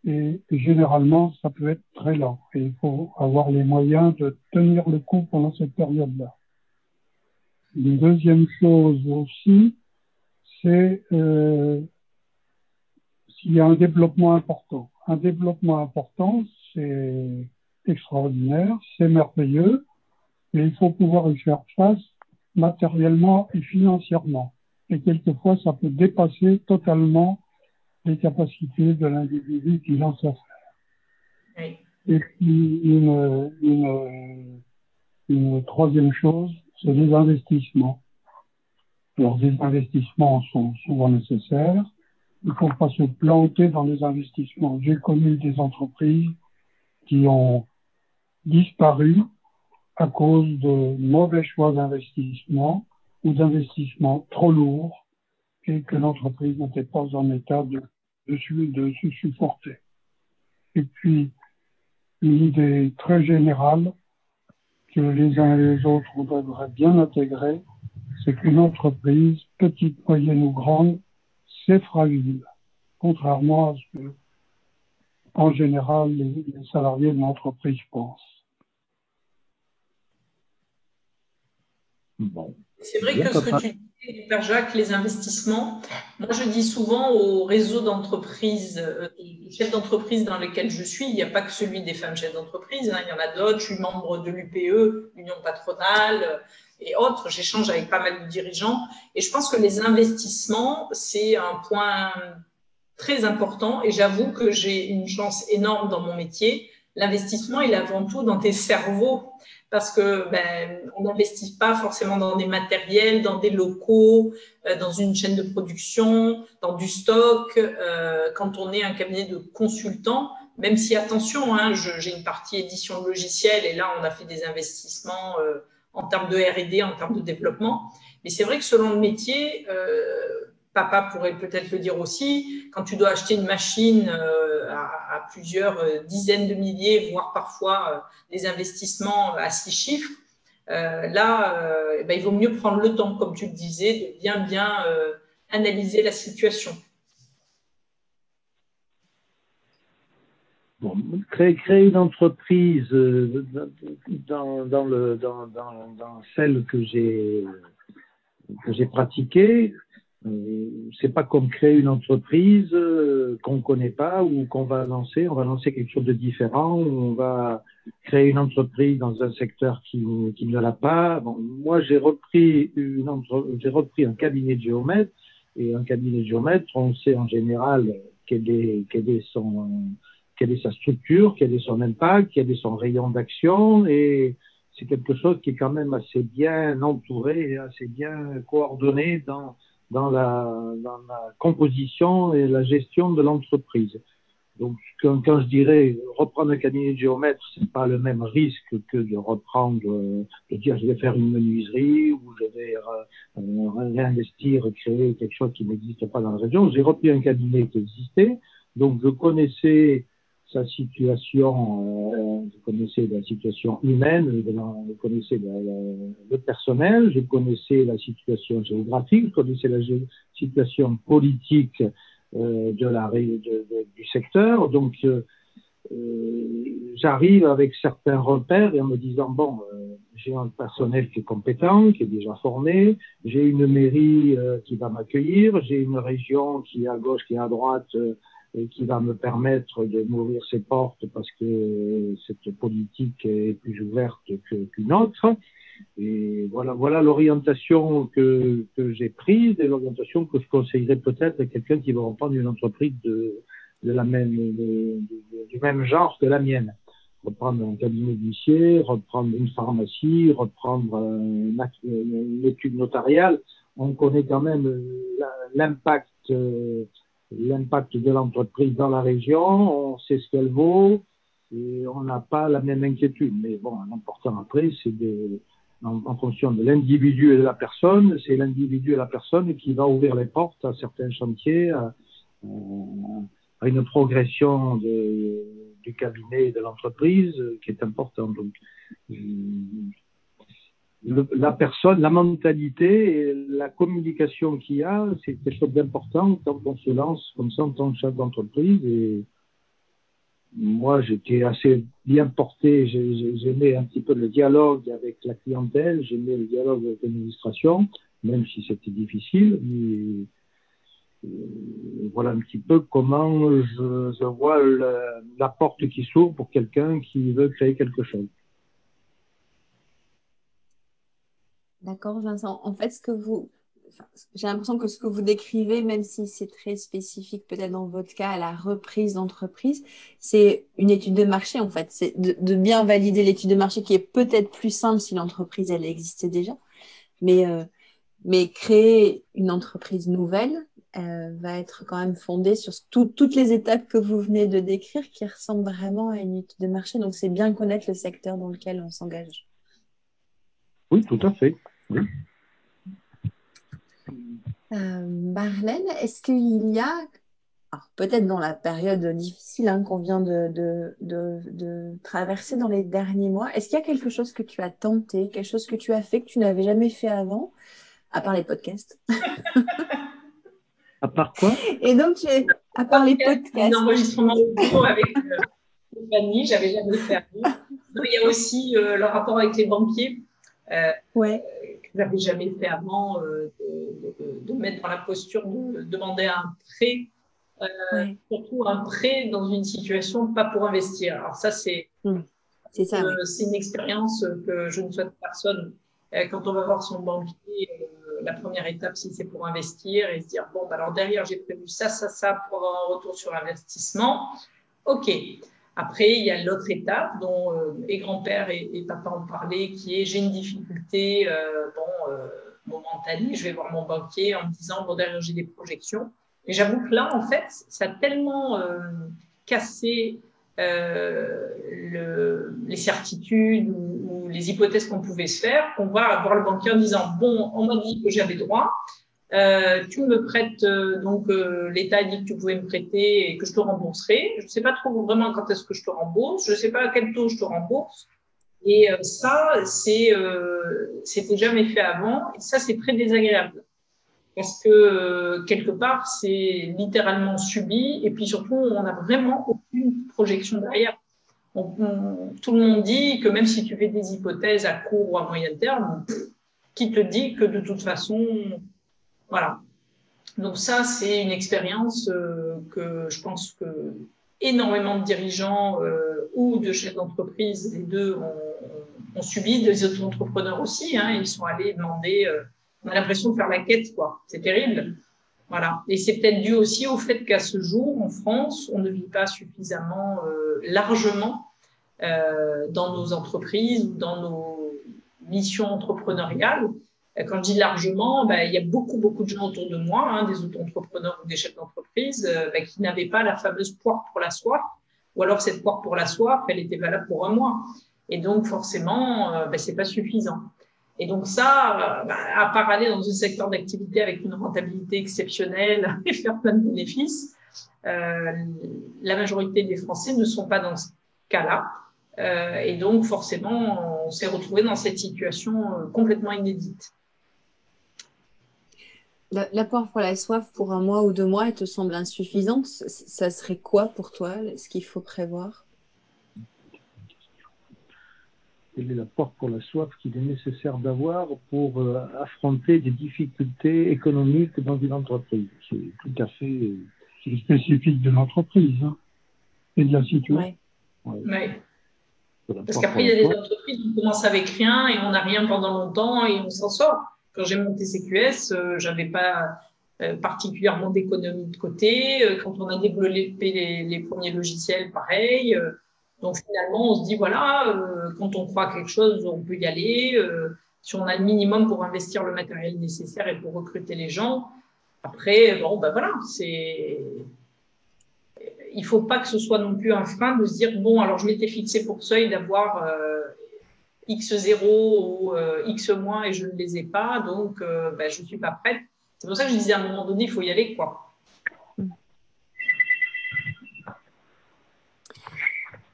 et généralement ça peut être très lent il faut avoir les moyens de tenir le coup pendant cette période-là. Une deuxième chose aussi, c'est euh, s'il y a un développement important. Un développement important, c'est extraordinaire, c'est merveilleux, mais il faut pouvoir y faire face matériellement et financièrement. Et quelquefois, ça peut dépasser totalement les capacités de l'individu qui lance l'affaire. Et puis, une, une, une troisième chose, c'est les investissements. Alors, des investissements sont souvent nécessaires. Il ne faut pas se planter dans les investissements. J'ai connu des entreprises qui ont disparu à cause de mauvais choix d'investissement ou d'investissement trop lourds et que l'entreprise n'était pas en état de, de, de se supporter. Et puis, une idée très générale que les uns et les autres devraient bien intégrer, c'est qu'une entreprise, petite, moyenne ou grande, c'est fragile, contrairement à ce que, en général, les, salariés de l'entreprise pensent. Bon. C'est vrai que ce que tu dis, Père Jacques, les investissements, moi je dis souvent au réseau d'entreprises, euh, chefs d'entreprise dans lesquels je suis, il n'y a pas que celui des femmes chefs d'entreprise, hein, il y en a d'autres, je suis membre de l'UPE, l'Union patronale, et autres. J'échange avec pas mal de dirigeants et je pense que les investissements, c'est un point très important et j'avoue que j'ai une chance énorme dans mon métier. L'investissement, il est avant tout dans tes cerveaux parce que ben, on n'investit pas forcément dans des matériels, dans des locaux, euh, dans une chaîne de production, dans du stock. Euh, quand on est un cabinet de consultants, même si attention, hein, j'ai une partie édition de logiciels et là on a fait des investissements euh, en termes de R&D, en termes de développement. Mais c'est vrai que selon le métier, papa pourrait peut-être le dire aussi, quand tu dois acheter une machine à, plusieurs dizaines de milliers, voire parfois des investissements à six chiffres, là, eh ben, il vaut mieux prendre le temps, comme tu le disais, de bien, bien analyser la situation. créer, une entreprise euh, dans, dans, le, dans, dans, celle que j'ai pratiquée, euh, c'est pas comme créer une entreprise euh, qu'on connaît pas ou qu'on va lancer. On va lancer quelque chose de différent. On va créer une entreprise dans un secteur qui, qui ne l'a pas. Bon, moi, j'ai repris une j'ai repris un cabinet de géomètre et un cabinet de géomètre, on sait en général quel est, quel est son quelle est sa structure, quel est son impact, quel est son rayon d'action, et c'est quelque chose qui est quand même assez bien entouré assez bien coordonné dans, dans, la, composition et la gestion de l'entreprise. Donc, quand, je dirais reprendre un cabinet de géomètre, c'est pas le même risque que de reprendre, euh, de dire je vais faire une menuiserie ou je vais euh, réinvestir, créer quelque chose qui n'existe pas dans la région. J'ai repris un cabinet qui existait, donc je connaissais sa situation, euh, je connaissais la situation humaine, je connaissais le personnel, je connaissais la situation géographique, je connaissais la situation politique euh, du secteur. Donc, euh, euh, j'arrive avec certains repères et en me disant, bon, euh, j'ai un personnel qui est compétent, qui est déjà formé, j'ai une mairie qui va m'accueillir, j'ai une région qui est à gauche, qui est à droite, et qui va me permettre de m'ouvrir ses portes parce que cette politique est plus ouverte qu'une autre. Et voilà, voilà l'orientation que, que j'ai prise et l'orientation que je conseillerais peut-être à quelqu'un qui va reprendre une entreprise de, de la même, du même genre que la mienne. Reprendre un cabinet d'huissier, reprendre une pharmacie, reprendre une, une, étude notariale. On connaît quand même l'impact euh, l'impact de l'entreprise dans la région, on sait ce qu'elle vaut et on n'a pas la même inquiétude. Mais bon, l'important après, c'est de, en, fonction de l'individu et de la personne, c'est l'individu et la personne qui va ouvrir les portes à certains chantiers, à, une progression du cabinet et de l'entreprise qui est importante. La personne, la mentalité et la communication qu'il y a, c'est quelque chose d'important quand on se lance comme ça en tant que chef d'entreprise. Et moi, j'étais assez bien porté. J'aimais un petit peu le dialogue avec la clientèle, j'aimais le dialogue avec l'administration, même si c'était difficile. Mais euh, voilà un petit peu comment je, je vois la porte qui s'ouvre pour quelqu'un qui veut créer quelque chose. D'accord, Vincent. En fait, ce que vous, j'ai l'impression que ce que vous décrivez, même si c'est très spécifique peut-être dans votre cas à la reprise d'entreprise, c'est une étude de marché en fait. C'est de, bien valider l'étude de marché qui est peut-être plus simple si l'entreprise elle existait déjà, mais euh, mais créer une entreprise nouvelle euh, va être quand même fondée sur toutes les étapes que vous venez de décrire qui ressemblent vraiment à une étude de marché. Donc c'est bien connaître le secteur dans lequel on s'engage. Oui, tout à fait. Euh, Marlène, est-ce qu'il y a, peut-être dans la période difficile hein, qu'on vient de, de, traverser dans les derniers mois, est-ce qu'il y a quelque chose que tu as tenté, quelque chose que tu as fait que tu n'avais jamais fait avant, à part les podcasts À part quoi? Et donc, à part les podcasts. Un enregistrement avec euh, j'avais jamais fait. Il y a aussi euh, le rapport avec les banquiers. Euh, ouais n'avais jamais fait avant, euh, de, mettre dans la posture de demander un prêt, euh, surtout un prêt dans une situation pas pour investir. Alors ça, c'est mmh. c'est euh, une expérience que je ne souhaite personne. Quand on va voir son banquier, la première étape, si c'est pour investir et se dire, bon, bah, alors derrière, j'ai prévu ça, ça, ça pour avoir un retour sur l'investissement. OK. Après, il y a l'autre étape dont euh, et grand-père et, papa ont parlé, qui est j'ai une difficulté euh, bon, euh, momentanée, je vais voir mon banquier en me disant bon derrière j'ai des projections. Et j'avoue que là, en fait, ça a tellement cassé les certitudes ou, les hypothèses qu'on pouvait se faire, qu'on va avoir le banquier en disant bon, on m'a dit que j'avais droit, euh, tu me prêtes, euh, donc euh, l'État dit que tu pouvais me prêter et que je te rembourserai. Je ne sais pas trop vraiment quand est-ce que je te rembourse, je ne sais pas à quel taux je te rembourse. Et ça, c'est c'était jamais fait avant. Et ça, c'est très désagréable parce que quelque part, c'est littéralement subi. Et puis surtout, on n'a vraiment aucune projection derrière. tout le monde dit que même si tu fais des hypothèses à court ou à moyen terme, qui te dit que de toute façon voilà. Donc ça, c'est une expérience euh, que je pense que énormément de dirigeants euh, ou de chefs d'entreprise, les deux ont, subi, des auto-entrepreneurs aussi. Hein, ils sont allés demander, euh, on a l'impression de faire la quête, quoi. C'est terrible. Voilà. Et c'est peut-être dû aussi au fait qu'à ce jour, en France, on ne vit pas suffisamment largement dans nos entreprises ou dans nos missions entrepreneuriales quand je dis largement, ben, il y a beaucoup, beaucoup de gens autour de moi, hein, des auto-entrepreneurs ou des chefs d'entreprise, euh, ben, qui n'avaient pas la fameuse poire pour la soif, ou alors cette poire pour la soif, elle était valable pour un mois. Et donc, forcément, euh, ben, c'est pas suffisant. Et donc ça, euh, ben, à part aller dans un secteur d'activité avec une rentabilité exceptionnelle et faire plein de bénéfices, euh, la majorité des Français ne sont pas dans ce cas-là. Euh, et donc, forcément, on s'est retrouvé dans cette situation complètement inédite. L'apport pour la soif pour un mois ou deux mois, elle te semble insuffisante? Ça serait quoi pour toi, ce qu'il faut prévoir? Quel est l'apport pour la soif qu'il est nécessaire d'avoir pour euh, affronter des difficultés économiques dans une entreprise? C'est tout à fait spécifique de l'entreprise hein, et de la situation. Parce qu'après, il y a des entreprises où on commence avec rien et on n'a rien pendant longtemps et on s'en sort. Quand j'ai monté CQS, euh, j'avais pas euh, particulièrement d'économie de côté. Euh, quand on a développé les, premiers logiciels, pareil. Euh, donc finalement, on se dit voilà, quand on croit à quelque chose, on peut y aller. si on a le minimum pour investir le matériel nécessaire et pour recruter les gens, après, bon, ben voilà, c'est il faut pas que ce soit non plus un frein de se dire bon alors je m'étais fixé pour seuil d'avoir X0 ou euh, X moins et je ne les ai pas, donc euh, ben, je ne suis pas prête. C'est pour ça que je disais à un moment donné, il faut y aller. quoi.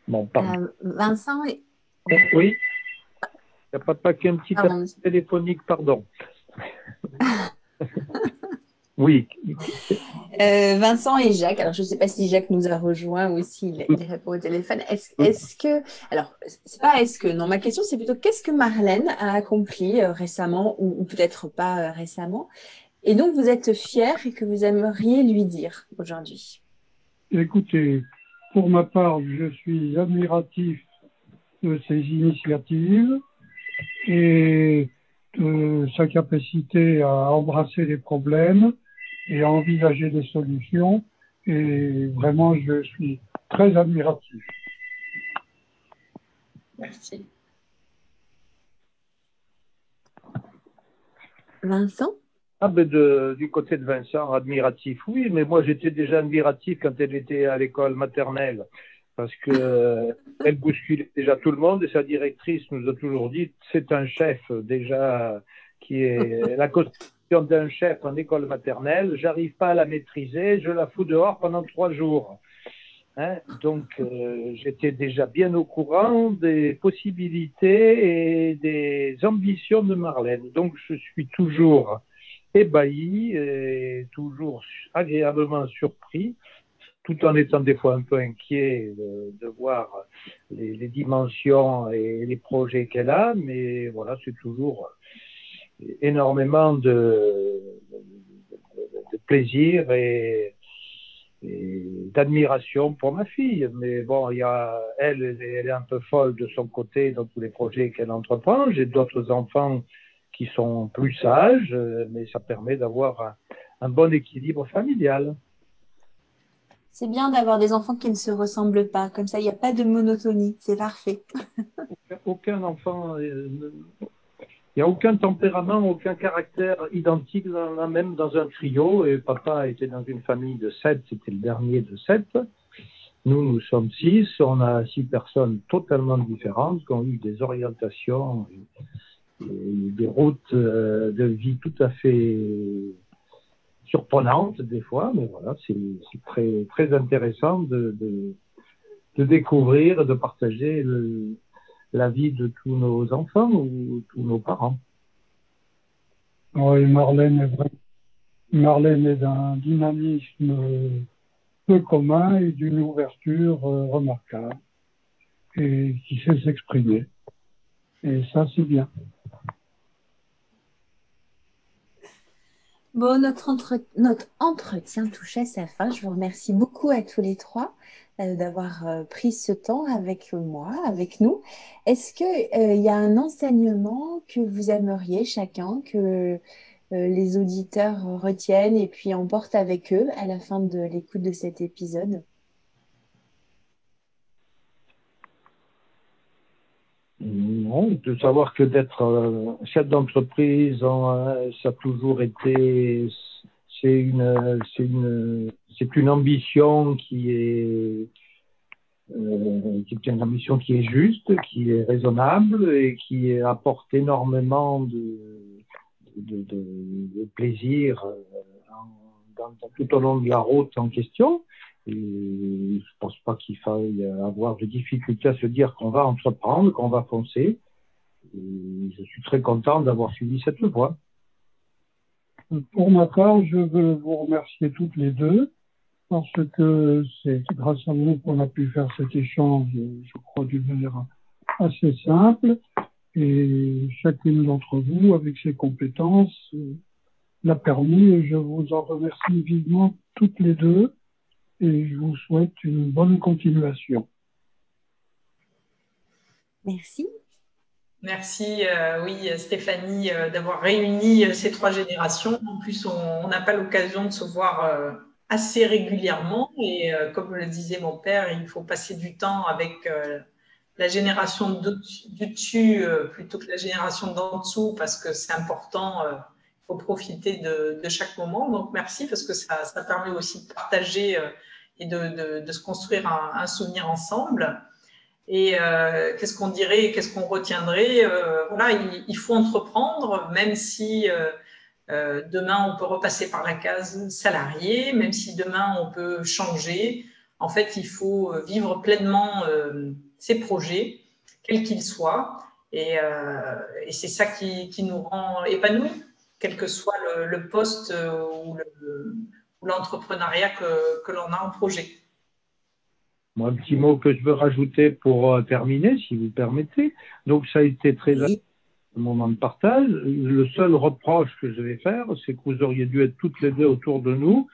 Bon, euh, Vincent Oui. Il n'y a pas de paquet, un petit téléphonique, pardon. oui. Euh, Vincent et Jacques, alors je ne sais pas si Jacques nous a rejoint ou s'il il répond au téléphone. Est-ce est que, alors, c'est pas est-ce que, non, ma question c'est plutôt qu'est-ce que Marlène a accompli euh, récemment ou, peut-être pas euh, récemment et donc vous êtes fier et que vous aimeriez lui dire aujourd'hui? Écoutez, pour ma part, je suis admiratif de ses initiatives et de sa capacité à embrasser les problèmes et à envisager des solutions. Et vraiment, je suis très admiratif. Merci. Vincent? Ah ben de, du côté de Vincent, admiratif, oui, mais moi j'étais déjà admiratif quand elle était à l'école maternelle, parce que elle bousculait déjà tout le monde et sa directrice nous a toujours dit c'est un chef déjà qui est la d'un chef en école maternelle, j'arrive pas à la maîtriser, je la fous dehors pendant trois jours. Hein Donc, euh, j'étais déjà bien au courant des possibilités et des ambitions de Marlène. Donc, je suis toujours ébahi et toujours agréablement surpris, tout en étant des fois un peu inquiet de, voir les, dimensions et les projets qu'elle a. Mais voilà, c'est toujours énormément de, de, plaisir et, d'admiration pour ma fille. Mais bon, il y a, elle, elle est un peu folle de son côté dans tous les projets qu'elle entreprend. J'ai d'autres enfants qui sont plus sages, mais ça permet d'avoir un, un bon équilibre familial. C'est bien d'avoir des enfants qui ne se ressemblent pas. Comme ça, il n'y a pas de monotonie. C'est parfait. aucun enfant, euh, il n'y a aucun tempérament, aucun caractère identique, même dans un trio. Et papa était dans une famille de sept, c'était le dernier de sept. Nous, nous sommes six. On a six personnes totalement différentes qui ont eu des orientations et, des routes euh, de vie tout à fait surprenantes des fois. Mais voilà, c'est très, intéressant de, de, de découvrir, de partager la vie de tous nos enfants ou tous nos parents? Oui, Marlène est vrai. Marlène est d'un dynamisme peu commun et d'une ouverture euh, remarquable et qui sait s'exprimer. Et ça, c'est bien. Bon, notre, notre entretien touchait sa fin. Je vous remercie beaucoup à tous les trois d'avoir euh, pris ce temps avec moi, avec nous. Est-ce qu'il y a un enseignement que vous aimeriez chacun que euh, les auditeurs retiennent et puis emportent avec eux à la fin de l'écoute de cet épisode? Non, de savoir que d'être euh, chef d'entreprise, euh, ça a toujours été, c'est une, c'est une, c'est une ambition qui est, euh, une ambition qui est juste, qui est raisonnable et qui apporte énormément de, de, plaisir euh, tout au long de la route en question. Et je pense pas qu'il faille avoir de difficultés à se dire qu'on va entreprendre, qu'on va foncer. Et je suis très content d'avoir suivi cette voie. Pour ma part, je veux vous remercier toutes les deux parce que c'est grâce à vous qu'on a pu faire cet échange, je crois, d'une manière assez simple. Et chacune d'entre vous, avec ses compétences, l'a permis je vous en remercie vivement toutes les deux et je vous souhaite une bonne continuation. Merci. Merci, euh, oui, Stéphanie, euh, d'avoir réuni ces trois générations. En plus, on n'a pas l'occasion de se voir assez régulièrement et comme le disait mon père, il faut passer du temps avec la génération du dessus euh, plutôt que la génération d'en dessous parce que c'est important. Euh, il faut profiter de, chaque moment. Donc merci parce que ça, permet aussi de partager euh, et de, se construire un, souvenir ensemble. Et qu'est-ce qu'on dirait, qu'est-ce qu'on retiendrait Voilà, il, faut entreprendre, même si demain on peut repasser par la case salarié, même si demain on peut changer. En fait, il faut vivre pleinement ses projets, quels qu'ils soient. Et, euh, c'est ça qui, nous rend épanouis, quel que soit le, poste euh, ou l'entrepreneuriat que l'on a en projet. Moi, un petit mot que je veux rajouter pour euh, terminer, si vous permettez. Donc, ça a été très oui. un moment de partage. Le seul reproche que je vais faire, c'est que vous auriez dû être toutes les deux autour de nous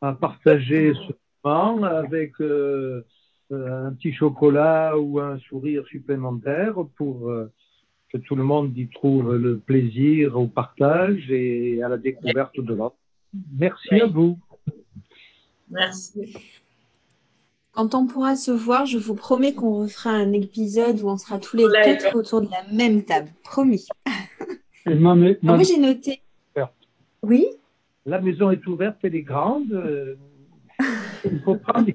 à partager ce moment avec euh, un petit chocolat ou un sourire supplémentaire pour euh, que tout le monde y trouve le plaisir au partage et à la découverte de l'autre. Merci à vous. Merci. Quand on pourra se voir, je vous promets qu'on refera un épisode où on sera tous les quatre autour de la même table. Promis. moi, j'ai noté. Oui La maison est ouverte, elle est grande. Euh, il faut prendre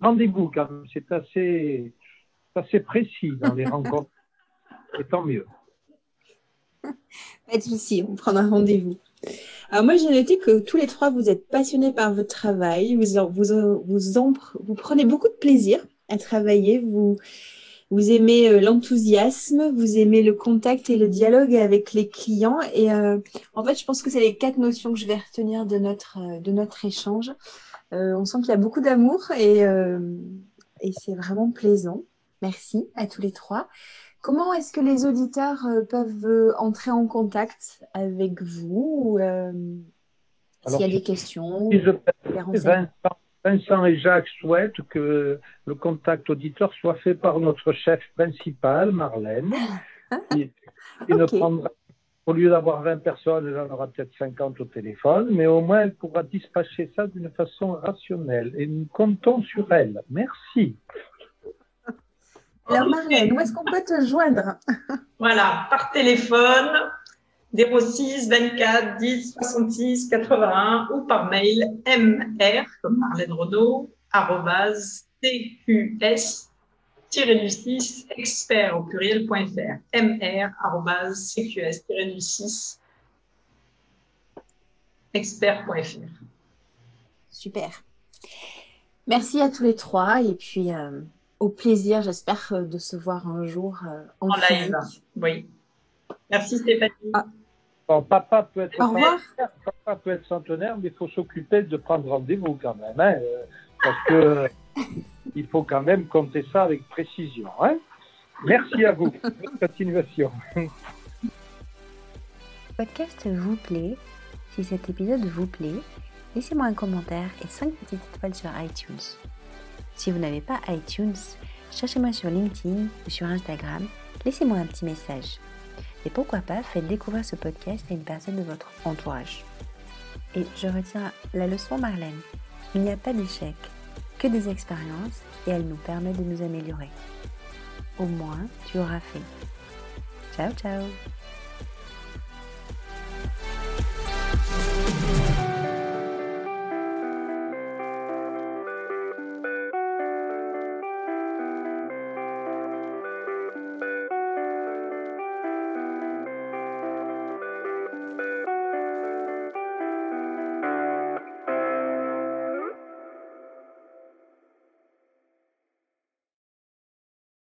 rendez-vous quand même. C'est assez, assez précis dans les rencontres. Et tant mieux. Pas de souci, on prendra rendez-vous. Alors moi, j'ai noté que tous les trois, vous êtes passionnés par votre travail, vous, vous, vous, vous prenez beaucoup de plaisir à travailler, vous, vous aimez euh, l'enthousiasme, vous aimez le contact et le dialogue avec les clients. Et euh, en fait, je pense que c'est les quatre notions que je vais retenir de notre, euh, de notre échange. Euh, on sent qu'il y a beaucoup d'amour euh, et, c'est vraiment plaisant. Merci à tous les trois. Comment est-ce que les auditeurs euh, peuvent entrer en contact avec vous S'il y a des questions Vincent, et Jacques souhaitent que le contact auditeur soit fait par notre chef principal, Marlène, qui, ne prendra au lieu d'avoir 20 personnes, elle en aura peut-être 50 au téléphone, mais au moins elle pourra dispatcher ça d'une façon rationnelle. Et nous comptons sur elle. Merci. Alors Marlène, où est-ce qu'on peut te joindre? Voilà, par téléphone 06 24 10 66 81 ou par mail mr comme Marlène Renaud arrobase cqs-6 expert au pluriel.fr mr-cqs-6 expert.fr. Super. Merci à tous les trois et puis euh, au plaisir, j'espère, euh, de se voir un jour euh, en, en live. Oui. Merci Stéphanie. Ah. Bon, papa, peut être centenaire, papa peut être centenaire, mais il faut s'occuper de prendre rendez-vous quand même, hein, parce que il faut quand même compter ça avec précision. Hein. Merci à vous. Bonne continuation. Podcast vous plaît. Si cet épisode vous plaît, laissez-moi un commentaire et 5 petites étoiles sur iTunes. Si vous n'avez pas iTunes, cherchez-moi sur LinkedIn ou sur Instagram, laissez-moi un petit message. Et pourquoi pas, faites découvrir ce podcast à une personne de votre entourage. Et je retiens la leçon Marlène. Il n'y a pas d'échec, que des expériences et elle nous permet de nous améliorer. Au moins, tu auras fait. Ciao ciao